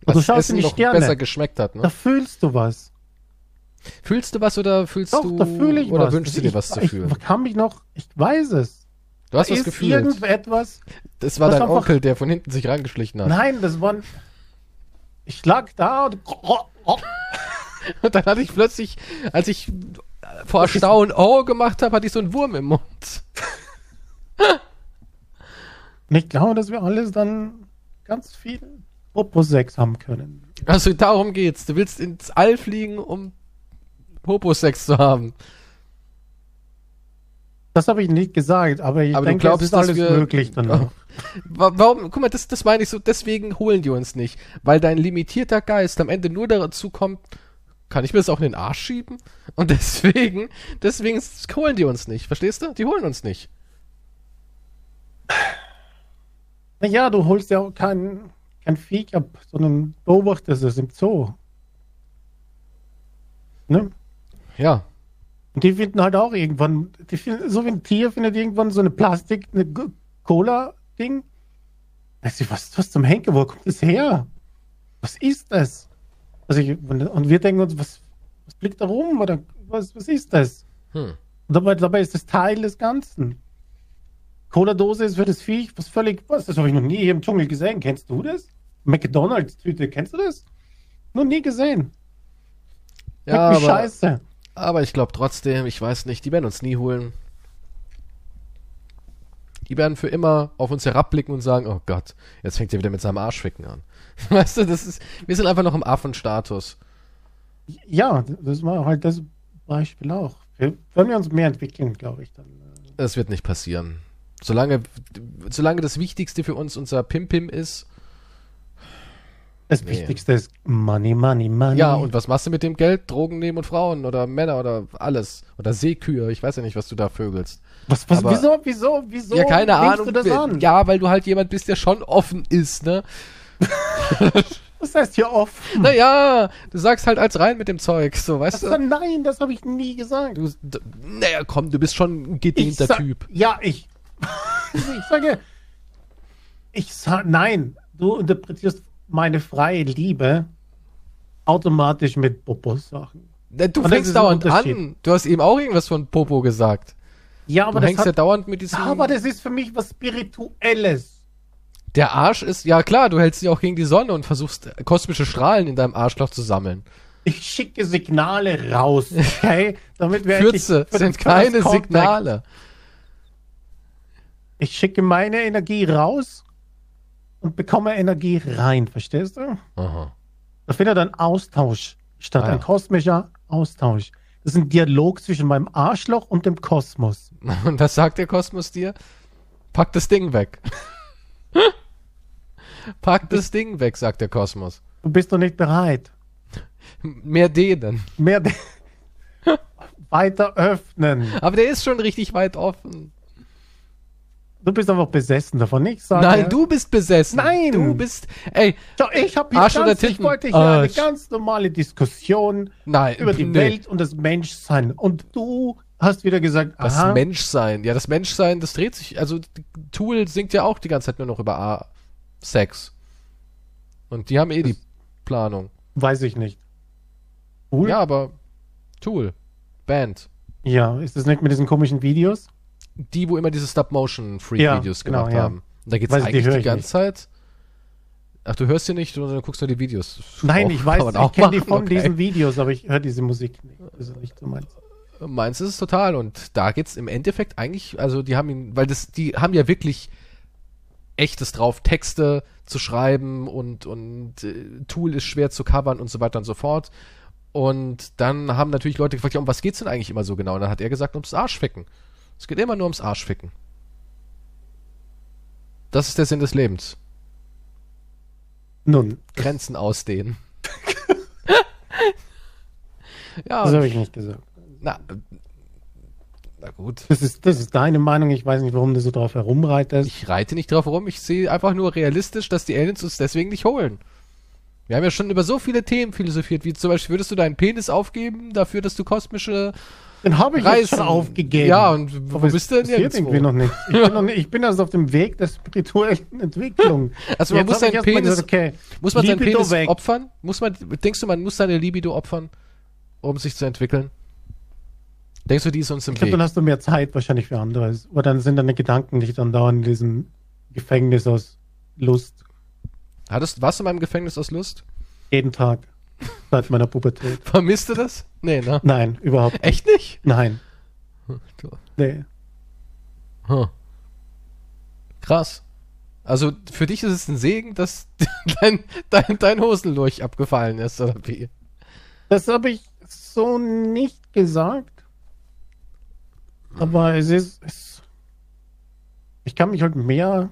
Und du schaust in die Sterne. besser geschmeckt hat, ne? Da fühlst du was. Fühlst du was oder fühlst Doch, du da fühle ich oder was. wünschst du dir ich, was zu fühlen? Ich kann mich noch, ich weiß es. Du hast da was gefühlt. irgendetwas. Das war dein Onkel, der von hinten sich reingeschlichen hat. Nein, das war ich lag da und, und dann hatte ich plötzlich, als ich vor Erstaunen Oh gemacht habe, hatte ich so einen Wurm im Mund. Und ich glaube, dass wir alles dann ganz viel Popo-Sex haben können. Also darum geht's. Du willst ins All fliegen, um Popo-Sex zu haben. Das habe ich nicht gesagt, aber ich aber denke, glaubst, es ist alles wir, möglich dann. Warum? Guck mal, das, das meine ich so, deswegen holen die uns nicht. Weil dein limitierter Geist am Ende nur dazu kommt, kann ich mir das auch in den Arsch schieben? Und deswegen, deswegen holen die uns nicht. Verstehst du? Die holen uns nicht. Naja, du holst ja auch kein, kein Viech ab, sondern beobachtest es im Zoo. Ne? Ja. Und die finden halt auch irgendwann, die finden, so wie ein Tier findet irgendwann so eine Plastik, eine Cola-Ding. Weißt du, was, was zum Henker, wo kommt das her? Was ist das? Also ich, und wir denken uns, was, was blickt da rum? Oder was, was ist das? Hm. Und dabei, dabei ist das Teil des Ganzen. Cola-Dose ist für das Viech was völlig, was, das habe ich noch nie hier im Dschungel gesehen. Kennst du das? McDonalds-Tüte, kennst du das? Noch nie gesehen. Ja, aber, scheiße. aber ich glaube trotzdem, ich weiß nicht, die werden uns nie holen. Die werden für immer auf uns herabblicken und sagen, oh Gott, jetzt fängt er wieder mit seinem Arschficken an. Weißt du, das ist, wir sind einfach noch im Affenstatus. Ja, das war halt das Beispiel auch. Wir, wenn wir uns mehr entwickeln, glaube ich, dann. äh, Das wird nicht passieren. Solange, solange das Wichtigste für uns unser Pim-Pim ist. Das Nee. Wichtigste ist Money, Money, Money. Ja, und was machst du mit dem Geld? Drogen nehmen und Frauen oder Männer oder alles. Oder Seekühe. Ich weiß ja nicht, was du da vögelst. was, was, aber- wieso, wieso, wieso? ja, keine Ahnung. Ja, weil du halt jemand bist, der schon offen ist, ne? Das heißt hier offen. Naja, du sagst halt als rein mit dem Zeug, so, weißt Das, du? nein, das habe ich nie gesagt. du naja, komm, du bist schon ein gedehnter Typ. Ja, ich. ich sage. Ich sage, nein, du interpretierst meine freie Liebe automatisch mit Popos-Sachen. Du Und fängst dauernd an. Du hast eben auch irgendwas von Popo gesagt. Ja, aber Du das, hängst ja hat, dauernd mit diesem. aber das ist für mich was Spirituelles. Der Arsch ist, ja klar, du hältst dich auch gegen die Sonne und versuchst kosmische Strahlen in deinem Arschloch zu sammeln. Ich schicke Signale raus, okay? Damit wir Kürze sind keine Signale. Ich schicke meine Energie raus und bekomme Energie rein, verstehst du? Aha. Da findet ein Austausch statt, Ah, ja. ein kosmischer Austausch. Das ist ein Dialog zwischen meinem Arschloch und dem Kosmos. Und was sagt der Kosmos dir? Pack das Ding weg. Pack das Ding weg, sagt der Kosmos. Du bist doch nicht bereit. Mehr denen. Mehr de- weiter öffnen. Aber der ist schon richtig weit offen. Du bist einfach besessen davon. Ich sage, Nein, du bist besessen. Nein. Du bist, ey, Ja, ich habe Arsch oder ganz, ich wollte hier eine Arsch. ganz normale Diskussion nein. über die nee. Welt und das Menschsein. Und du hast wieder gesagt, Das aha, Menschsein. Ja, das Menschsein, das dreht sich. Also, Tool singt ja auch die ganze Zeit nur noch über A Sex. Und die haben eh die Planung. weiß ich nicht. Cool. Ja, aber Tool. Band. Ja, ist das nicht mit diesen komischen Videos? Die, wo immer diese Stop-Motion-Freak-Videos Ja, genau, gemacht ja. haben. Und da ich, die eigentlich die ich ganze nicht. Zeit. Ach, du hörst sie nicht, sondern du guckst nur die Videos. Nein, Auch- ich weiß, ich kenne die von okay. diesen Videos, aber ich höre diese Musik nicht. Das nicht so meins. Meins ist es total und da geht's im Endeffekt eigentlich, also die haben ihn, weil das, die haben ja wirklich echtes drauf, Texte zu schreiben und und äh, Tool ist schwer zu covern und so weiter und so fort. Und dann haben natürlich Leute gefragt, ja, um was geht's denn eigentlich immer so genau? Und dann hat er gesagt, ums Arschficken. Es geht immer nur ums Arschficken. Das ist der Sinn des Lebens. Nun, Grenzen ausdehnen. ja, das habe ich nicht gesagt. na, na gut. Das ist, das ist deine Meinung. Ich weiß nicht, warum du so drauf herumreitest. Ich reite nicht drauf rum, ich sehe einfach nur realistisch, dass die Aliens uns deswegen nicht holen. Wir haben ja schon über so viele Themen philosophiert, wie zum Beispiel, würdest du deinen Penis aufgeben dafür, dass du kosmische Den habe ich Reisen... jetzt schon aufgegeben. Ja, und wo Aber bist du denn nirgendwo? irgendwie noch nicht. Ich bin, noch nicht, ich bin erst auf dem Weg der spirituellen Entwicklung. Also man Jetzt muss seinen Penis, gesagt, okay, muss man seinen Penis weg. opfern? Muss man, denkst du, man muss seine Libido opfern, um sich zu entwickeln? Denkst du, die ist uns im Ich glaube, dann Weg? hast du mehr Zeit wahrscheinlich für anderes. Aber dann sind deine Gedanken nicht dann dauernd in diesem Gefängnis aus Lust. Hattest, warst du mal im Gefängnis aus Lust? Jeden Tag. Seit meiner Pubertät. Vermisst du das? Nee, ne? Nein, überhaupt nicht. Echt nicht? Nein. Du- Nee. Hm. Krass. Also für dich ist es ein Segen, dass dein, dein, dein Hosenlurch abgefallen ist, oder wie? Das habe ich so nicht gesagt. Aber es ist. Es, ich kann mich halt mehr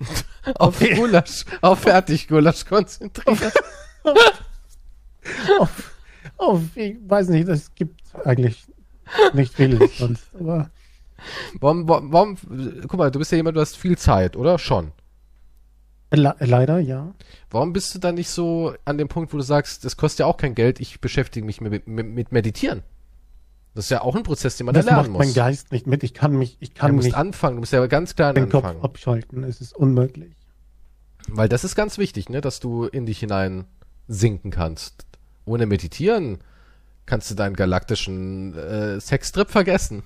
Auf. Gulasch, auf Fertiggulasch konzentrieren. auf, auf, ich weiß nicht, es gibt eigentlich nicht viel sonst. Aber Warum, warum, warum, guck mal, du bist ja jemand, du hast viel Zeit, oder? Schon. le leider ja. Warum bist du dann nicht so an dem Punkt, wo du sagst, das kostet ja auch kein Geld, ich beschäftige mich mit, mit, mit Meditieren? Das ist ja auch ein Prozess, den man Das da macht lernen mein muss. Geist nicht mit. Ich kann mich, ich Du kann musst nicht anfangen, du musst ja ganz klar den Kopf anfangen. abschalten. Es ist unmöglich. Weil das ist ganz wichtig, ne, dass du in dich hinein sinken kannst. Ohne Meditieren kannst du deinen galaktischen äh, Sextrip vergessen.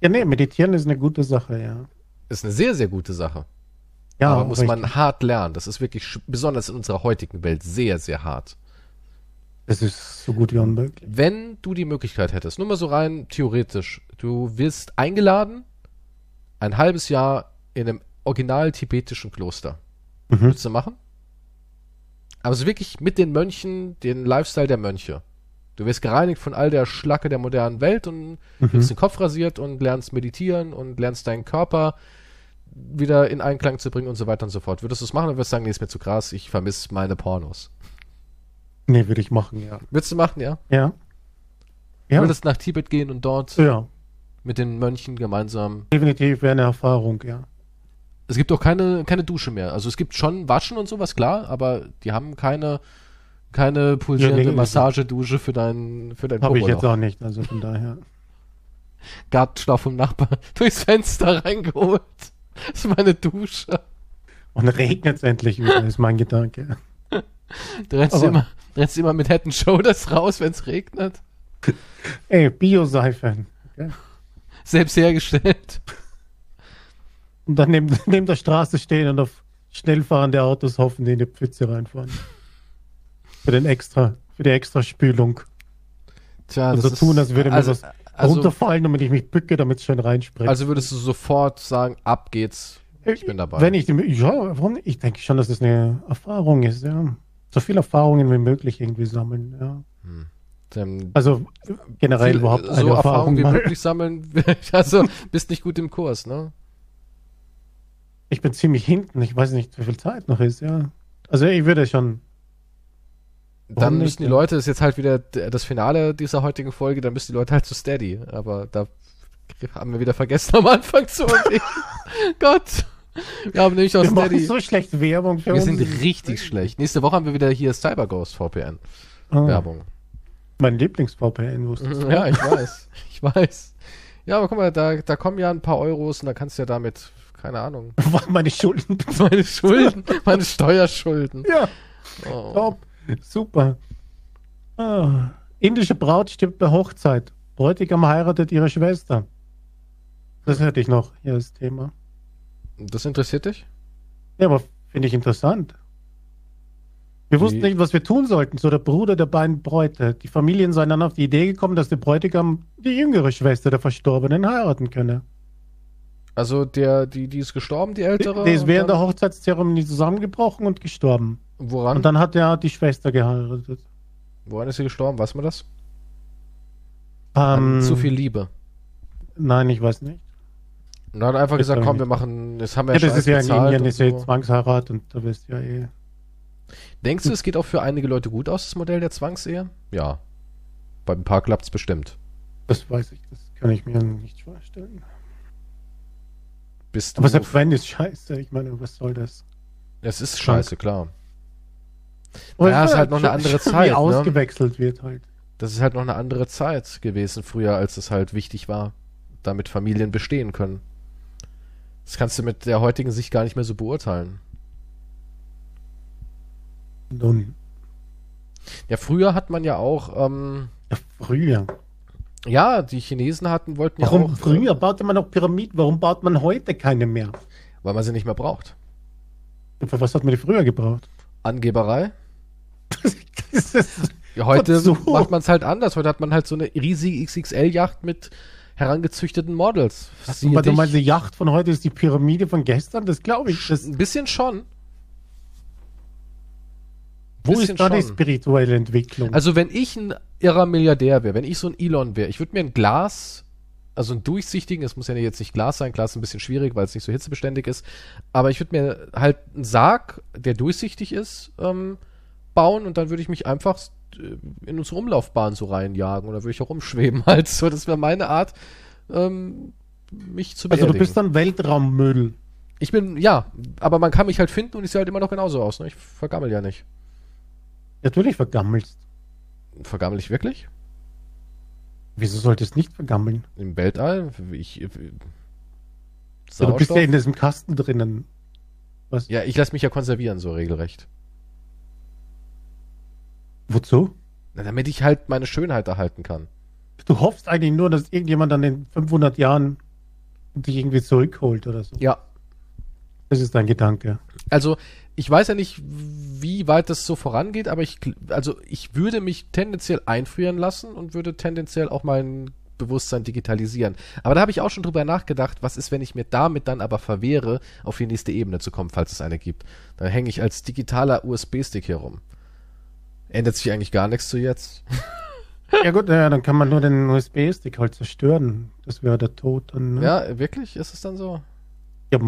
Ja, nee, meditieren ist eine gute Sache, ja. Ist eine sehr, sehr gute Sache. Ja, aber muss richtig. man hart lernen. Das ist wirklich, besonders in unserer heutigen Welt, sehr, sehr hart. Das ist so gut wie unmöglich. Wenn du die Möglichkeit hättest, nur mal so rein theoretisch, du wirst eingeladen ein halbes Jahr in einem original tibetischen Kloster. Mhm. Würdest du machen? Aber so wirklich mit den Mönchen, den Lifestyle der Mönche. Du wirst gereinigt von all der Schlacke der modernen Welt und Mhm. kriegst den Kopf rasiert und lernst meditieren und lernst deinen Körper wieder in Einklang zu bringen und so weiter und so fort. Würdest du es machen oder würdest du sagen, nee, ist mir zu krass, ich vermisse meine Pornos? Nee, würde ich machen, ja. Würdest du machen, ja? Ja. Ja. Würdest nach Tibet gehen und dort ja. mit den Mönchen gemeinsam. Definitiv wäre eine Erfahrung, ja. Es gibt auch keine, keine Dusche mehr. Also es gibt schon Waschen und sowas, klar, aber die haben keine, keine pulsierende Ja, nee, Massagedusche für dein, für dein Habe ich jetzt auch nicht, also von daher. Gartenschlauch vom Nachbar durchs Fenster reingeholt. Das ist meine Dusche. Und regnet es endlich wieder, ist mein Gedanke. Du rennst, immer, rennst immer mit Head and Shoulders raus, wenn es regnet. Ey, Bio-Seife. Ja. Selbst hergestellt. Und dann neben, neben der Straße stehen und auf schnell fahrende Autos hoffen, die in die Pfütze reinfahren. Für den extra, für die extra Spülung. Tja, Und so ist- tun, als würde mir also, was also, runterfallen, damit ich mich bücke, damit es schön reinspringt. also würdest du sofort sagen, ab geht's. Ich bin dabei. Wenn ich, ja, warum? Ich denke schon, dass es eine Erfahrung ist, ja. So viele Erfahrungen wie möglich irgendwie sammeln, ja. Dann Also generell viel- überhaupt so eine Erfahrung wie mal. möglich sammeln. Also bist nicht gut im Kurs, ne? Ich bin ziemlich hinten, ich weiß nicht, wie viel Zeit noch ist, ja. Also ich würde schon, Dann Warum müssen nicht, die? Leute, das ist jetzt halt wieder das Finale dieser heutigen Folge, dann müssen die Leute halt zu Steady. Aber da haben wir wieder vergessen am Anfang zu. Gott. Wir haben nämlich auch wir Steady. so schlecht Werbung für wir uns. sind richtig schlecht. Nächste Woche haben wir wieder hier CyberGhost VPN Ah, Werbung. Mein Lieblings-VPN, wusstest du? Ja, ich weiß. Ich weiß. Ja, aber guck mal, da, da kommen ja ein paar Euros und da kannst du ja damit, keine Ahnung, Meine Schulden. meine Schulden, meine Steuerschulden. ja, Oh. top. Super. Ah. Indische Braut stirbt bei Hochzeit. Bräutigam heiratet ihre Schwester. Das hätte ich noch hier als Thema. Das interessiert dich? Ja, aber finde ich interessant. Wir wussten nicht, was wir tun sollten. So der Bruder der beiden Bräute. Die Familien seien dann auf die Idee gekommen, dass der Bräutigam die jüngere Schwester der Verstorbenen heiraten könne. Also der, die, die ist gestorben, die Die, ältere? die ist und während der Hochzeitszeremonie zusammengebrochen und gestorben. Woran? Und dann hat er die Schwester geheiratet. Woran ist sie gestorben? Weiß man das? Ähm, zu viel Liebe. Nein, ich weiß nicht. Und dann hat einfach Das gesagt, komm, wir machen, das haben wir Ja, ja, das schon ist ja in Indien, ist ja so. Zwangsheirat und da wirst du ja eh. Denkst du, es geht auch für einige Leute gut aus, das Modell der Zwangsehe? Ja. Bei ein paar klappt es bestimmt. Das weiß ich, das kann ich mir nicht vorstellen. Bist du, Aber selbst wenn ist scheiße, ich meine, was soll das? es ist scheiße, klar. Aber Ja, es ist halt noch eine andere Zeit, Wie ne? ausgewechselt wird halt. Das ist halt noch eine andere Zeit gewesen früher, als es halt wichtig war, damit Familien bestehen können. Das kannst du mit der heutigen Sicht gar nicht mehr so beurteilen. Nun, Ja, früher hat man ja auch, ähm, ja, früher. ja, die Chinesen hatten, wollten ja Warum auch, früher baute man noch Pyramiden? Warum baut man heute keine mehr? weil man sie nicht mehr braucht. Und für was hat man die früher gebraucht? Angeberei. Ja, heute Wozu? macht man es halt anders. Heute hat man halt so eine riesige XXL-Yacht mit herangezüchteten Models. Siehe du dich. meinst, die Yacht von heute ist die Pyramide von gestern? Das glaube ich. Das, Ein bisschen schon. wo ist da die spirituelle Entwicklung? Also wenn ich ein irrer Milliardär wäre, wenn ich so ein Elon wäre, ich würde mir ein Glas, also ein durchsichtigen, es muss ja jetzt nicht Glas sein, Glas ist ein bisschen schwierig, weil es nicht so hitzebeständig ist, aber ich würde mir halt einen Sarg, der durchsichtig ist, ähm, bauen und dann würde ich mich einfach in unsere Umlaufbahn so reinjagen oder würde ich auch rumschweben halt so. Das wäre meine Art, ähm, mich zu also beerdigen. du bist dann Weltraummüll. ich bin, ja, aber man kann mich halt finden und ich sehe halt immer noch genauso aus. Ne? Ich vergammel ja nicht. Natürlich vergammelst. Vergammel ich wirklich? Wieso solltest du nicht vergammeln? Im Weltall? Ich, äh, Ja, du bist ja in diesem Kasten drinnen. Was? Ja, ich lasse mich ja konservieren, so regelrecht. Wozu? Na, damit ich halt meine Schönheit erhalten kann. Du hoffst eigentlich nur, dass irgendjemand dann in 500 Jahren dich irgendwie zurückholt oder so. Ja. Das ist dein Gedanke. Also, ich weiß ja nicht, wie weit das so vorangeht, aber ich, also ich würde mich tendenziell einfrieren lassen und würde tendenziell auch meinen Bewusstsein digitalisieren. Aber da habe ich auch schon drüber nachgedacht, was ist, wenn ich mir damit dann aber verwehre, auf die nächste Ebene zu kommen, falls es eine gibt. Dann hänge ich als digitaler USB-Stick hier rum. Ändert sich eigentlich gar nichts zu jetzt. Ja gut, ja, dann kann man nur den USB-Stick halt zerstören. Das wäre der Tod dann. Ne? Ja, wirklich? Ist es dann so? Ja,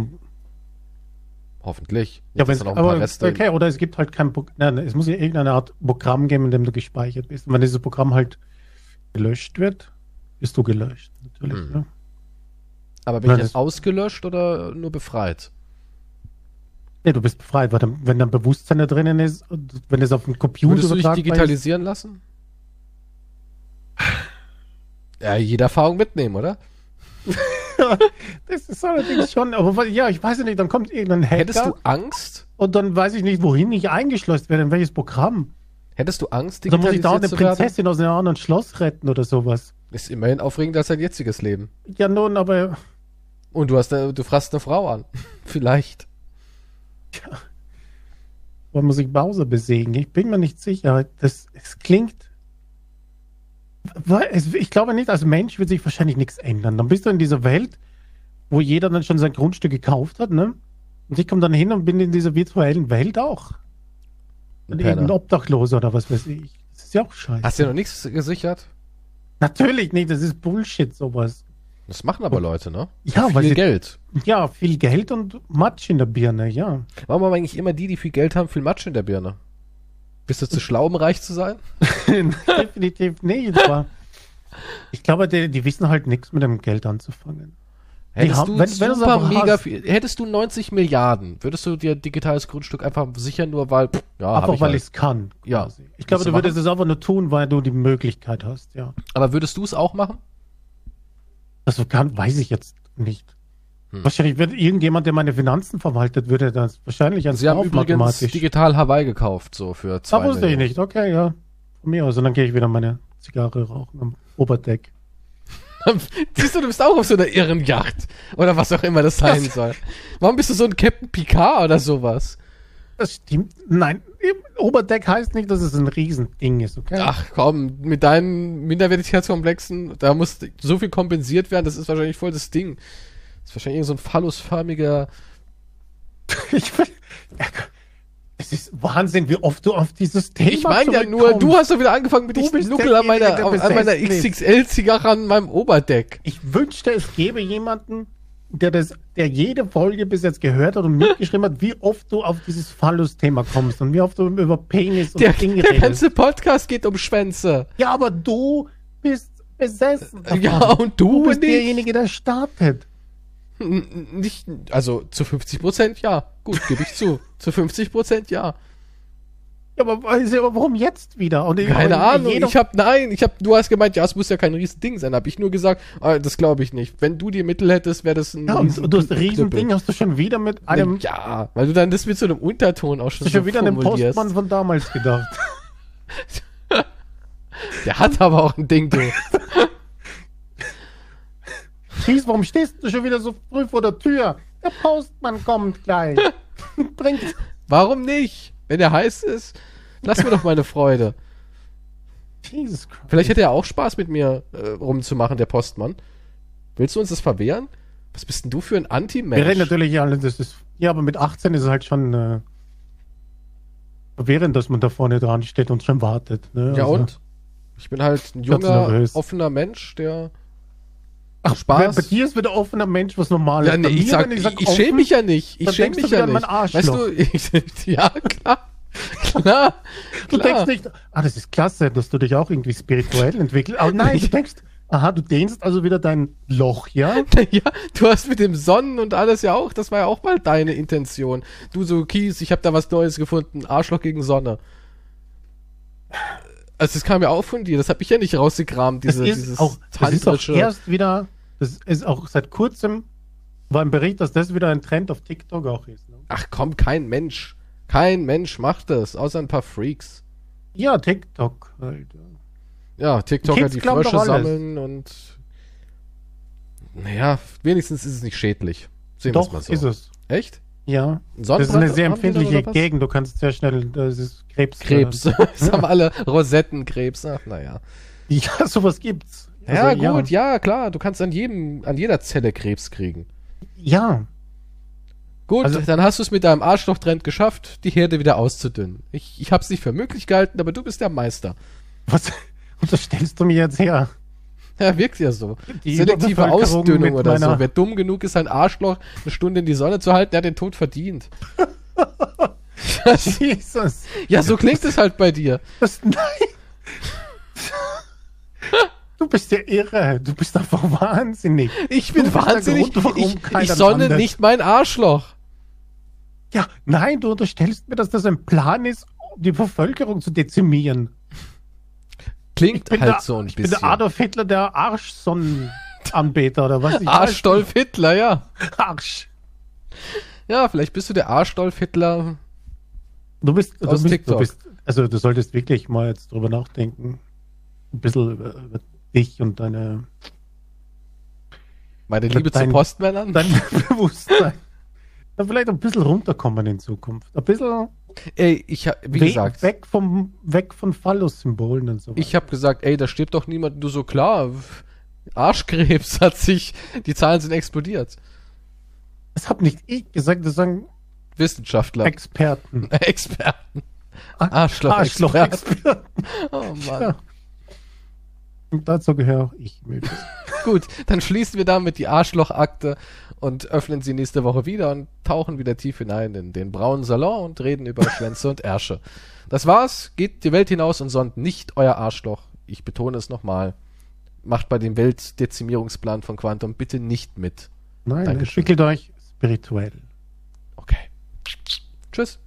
Hoffentlich. ja Nicht, dass da noch ein paar aber, Reste- okay, oder es gibt halt kein Programm. Nein, es muss ja irgendeine Art Programm geben, in dem du gespeichert bist. Und wenn dieses Programm halt gelöscht wird, bist du gelöscht. Natürlich. Hm. Ne? Aber bin Nein, ich jetzt ausgelöscht oder nur befreit? Nee, du bist befreit, weil dann, wenn dann Bewusstsein da drinnen ist, wenn es auf dem Computer Würdest du dich übertragbar ist, digitalisieren lassen? Ja, jede Erfahrung mitnehmen, oder? das ist allerdings schon, aber ja, ich weiß ja nicht, dann kommt irgendein Hacker Hättest du Angst? und dann weiß ich nicht, wohin ich eingeschleust werde, in welches Programm. Hättest du Angst, Dann muss ich da eine digitalisiert werden? Prinzessin aus einem anderen Schloss retten oder sowas. Ist immerhin aufregender als dein jetziges Leben. Ja, nun, aber Und du hast, eine, du frasst eine Frau an. Vielleicht. Man muss ich Bowser besiegen. Ich bin mir nicht sicher. Das, es klingt. Ich glaube nicht, als Mensch wird sich wahrscheinlich nichts ändern. Dann bist du in dieser Welt, wo jeder dann schon sein Grundstück gekauft hat, ne? Und ich komme dann hin und bin in dieser virtuellen Welt auch. Ein Und irgendein. Obdachloser oder was weiß ich. Das ist ja auch scheiße. Hast du dir noch nichts gesichert? Natürlich nicht, das ist Bullshit, sowas. Das machen aber Leute, ne? Ja, Viel weil sie, Geld. Ja, viel Geld und Matsch in der Birne, ja. Warum haben eigentlich immer die, die viel Geld haben, viel Matsch in der Birne? Bist du zu schlau, um reich zu sein? Definitiv nicht, aber ich glaube, die, die wissen halt nichts mit dem Geld anzufangen. Hättest haben- du wenn- wenn super mega hast. viel, hättest du 90 Milliarden, würdest du dir digitales Grundstück einfach sichern, nur weil, pff, ja, Einfach ich weil halt. ich es kann. Ja. quasi. Ich glaube, du du würdest es einfach nur tun, weil du die Möglichkeit hast, ja. Aber würdest du es auch machen? Also kann, weiß ich jetzt nicht. Hm. Wahrscheinlich wird irgendjemand, der meine Finanzen verwaltet, würde das wahrscheinlich ans Sie haben übrigens digital Hawaii gekauft, so für zwei Da wusste ich nicht. Okay, ja. Von mir aus. Und dann gehe ich wieder meine Zigarre rauchen am Oberdeck. Siehst du, du bist auch auf so einer irren Yacht. Oder was auch immer das sein soll. Warum bist du so ein Captain Picard oder sowas? Das stimmt. Nein, Oberdeck heißt nicht, dass es ein Riesending ist, okay? Ach komm, mit deinen Minderwertigkeitskomplexen, da muss so viel kompensiert werden, das ist wahrscheinlich voll das Ding. Das ist wahrscheinlich irgend so ein phallusförmiger. Ich will, es ist Wahnsinn, wie oft du auf dieses Thema Ich meine ja nur, du hast doch wieder angefangen mit ich bist nuckel an meiner, der an meiner. XXL-Zigarre an meinem Oberdeck. Ich wünschte, es gäbe jemanden, der das, der jede Folge bis jetzt gehört hat und mitgeschrieben hat, wie oft du auf dieses Phallus-Thema kommst und wie oft du über Penis und Der, Dinge der redest. ganze Podcast geht um Schwänze. Ja, aber du bist besessen. davon. Ja, und du, du bist nicht. derjenige, der startet. Nicht, also zu 50 Prozent ja. Gut, gebe ich zu. Zu 50 Prozent ja. Ja, aber, warum jetzt wieder? Und Keine und Ahnung. Ich habe nein, ich habe du hast gemeint, ja, es muss ja kein Riesending sein, habe ich nur gesagt, ah, das glaube ich nicht. Wenn du die Mittel hättest, wäre das ein ja, und du hast ein Riesending, hast du schon wieder mit einem, Ja, weil du dann das mit so einem Unterton auch schon, hast du schon so wieder an den. Postmann von damals gedacht. Der hat aber auch ein Ding, du. Schieß, warum stehst du schon wieder so früh vor der Tür? Der Postmann kommt gleich. Bringt. Warum nicht? Wenn er heiß ist, lass mir doch meine Freude. Jesus Christ. Vielleicht hätte er auch Spaß mit mir äh, rumzumachen, der Postmann. Willst du uns das verwehren? Was bist denn du für ein Anti-Mensch? Wir reden natürlich alle, das ist, ja, aber mit 18 ist es halt schon äh, verwirrend, dass man da vorne dran steht und schon wartet. Ne? Ja Also- und? Ich bin halt ein junger, offener Mensch, der Ach, Spaß. Bei dir ist wieder offener Mensch was Normales. Ja, nee, Bei ich, mir, sag, ich, sag ich offen, schäme mich ja nicht. Ich schäme mich ja nicht. Weißt du, ich, ja, klar. Klar. Du klar. denkst nicht, ah, das ist klasse, dass du dich auch irgendwie spirituell entwickelst. Aber nein, du denkst, aha, du dehnst also wieder dein Loch, ja? Ja, du hast mit dem Sonnen und alles ja auch, das war ja auch mal deine Intention. Du so, Kies, ich habe da was Neues gefunden, Arschloch gegen Sonne. Also das kam ja auch von dir, das habe ich ja nicht rausgekramt, Das diese, ist dieses auch, das ist auch erst wieder, das ist auch seit kurzem, war ein Bericht, dass das wieder ein Trend auf TikTok auch ist. Ne? Ach komm, kein Mensch. Kein Mensch macht das, außer ein paar Freaks. Ja, TikTok halt. ja. TikToker, die Frösche sammeln und naja, wenigstens ist es nicht schädlich. Sehen wir es mal so. ist es. Echt? Ja. Ein Das ist eine Sonnenbrand sehr empfindliche? Gegend. Du kannst sehr schnell, das ist Krebs. Krebs. das haben alle Rosettenkrebs. Ach, naja. Ja, sowas gibt's. Ja, Also, ja. gut, ja. klar. Du kannst an jedem, an jeder Zelle Krebs kriegen. Ja, Gut, Also- dann hast du es mit deinem Arschlochtrend geschafft, die Herde wieder auszudünnen. Ich, ich hab's nicht für möglich gehalten, aber du bist der Meister. was unterstellst du mir jetzt her? Ja, wirkt ja so. Die Selektive Ausdünnung oder so. Wer dumm genug ist, sein Arschloch eine Stunde in die Sonne zu halten, der hat den Tod verdient. Jesus. Ja, so klingt es halt bei dir. Das, nein. Du bist ja irre. Du bist einfach wahnsinnig. Ich bin wahnsinnig. Grund, ich, ich sonne landet. nicht mein Arschloch. Ja, nein, du unterstellst mir, dass das ein Plan ist, um die Bevölkerung zu dezimieren. Klingt bin halt der, so ein ich bin bisschen. der Adolf Hitler, der Arschsonnenanbeter oder was? Ich Arschdolf Hitler, ja. Arsch. Ja, vielleicht bist du der Arschdolf Hitler. Du bist, du bist, TikTok. du bist, also du solltest wirklich mal jetzt drüber nachdenken. Ein bisschen über, über dich und deine, Meine Liebe zu dein- Postmännern. dein Bewusstsein. Dann vielleicht ein bisschen runterkommen in Zukunft. Ein bisschen Ey, ich hab, wie we- gesagt, weg vom, weg von Phallus-Symbolen und so. ich habe gesagt, ey, da stirbt doch niemand. Du so klar. Arschkrebs hat sich, die Zahlen sind explodiert. das habe nicht ich gesagt, das sagen Wissenschaftler, Experten. Experten. Arschloch-Experten. Arschloch-Experten. Oh Mann. Ja. Und dazu gehöre auch ich. Gut, dann schließen wir damit die Arschlochakte und öffnen sie nächste Woche wieder und tauchen wieder tief hinein in den braunen Salon und reden über Schwänze und Ärsche. Das war's. Geht die Welt hinaus und sonnt nicht euer Arschloch. Ich betone es nochmal. Macht bei dem Weltdezimierungsplan von Quantum bitte nicht mit. Nein, Dankeschön. entwickelt euch spirituell. Okay. Tschüss.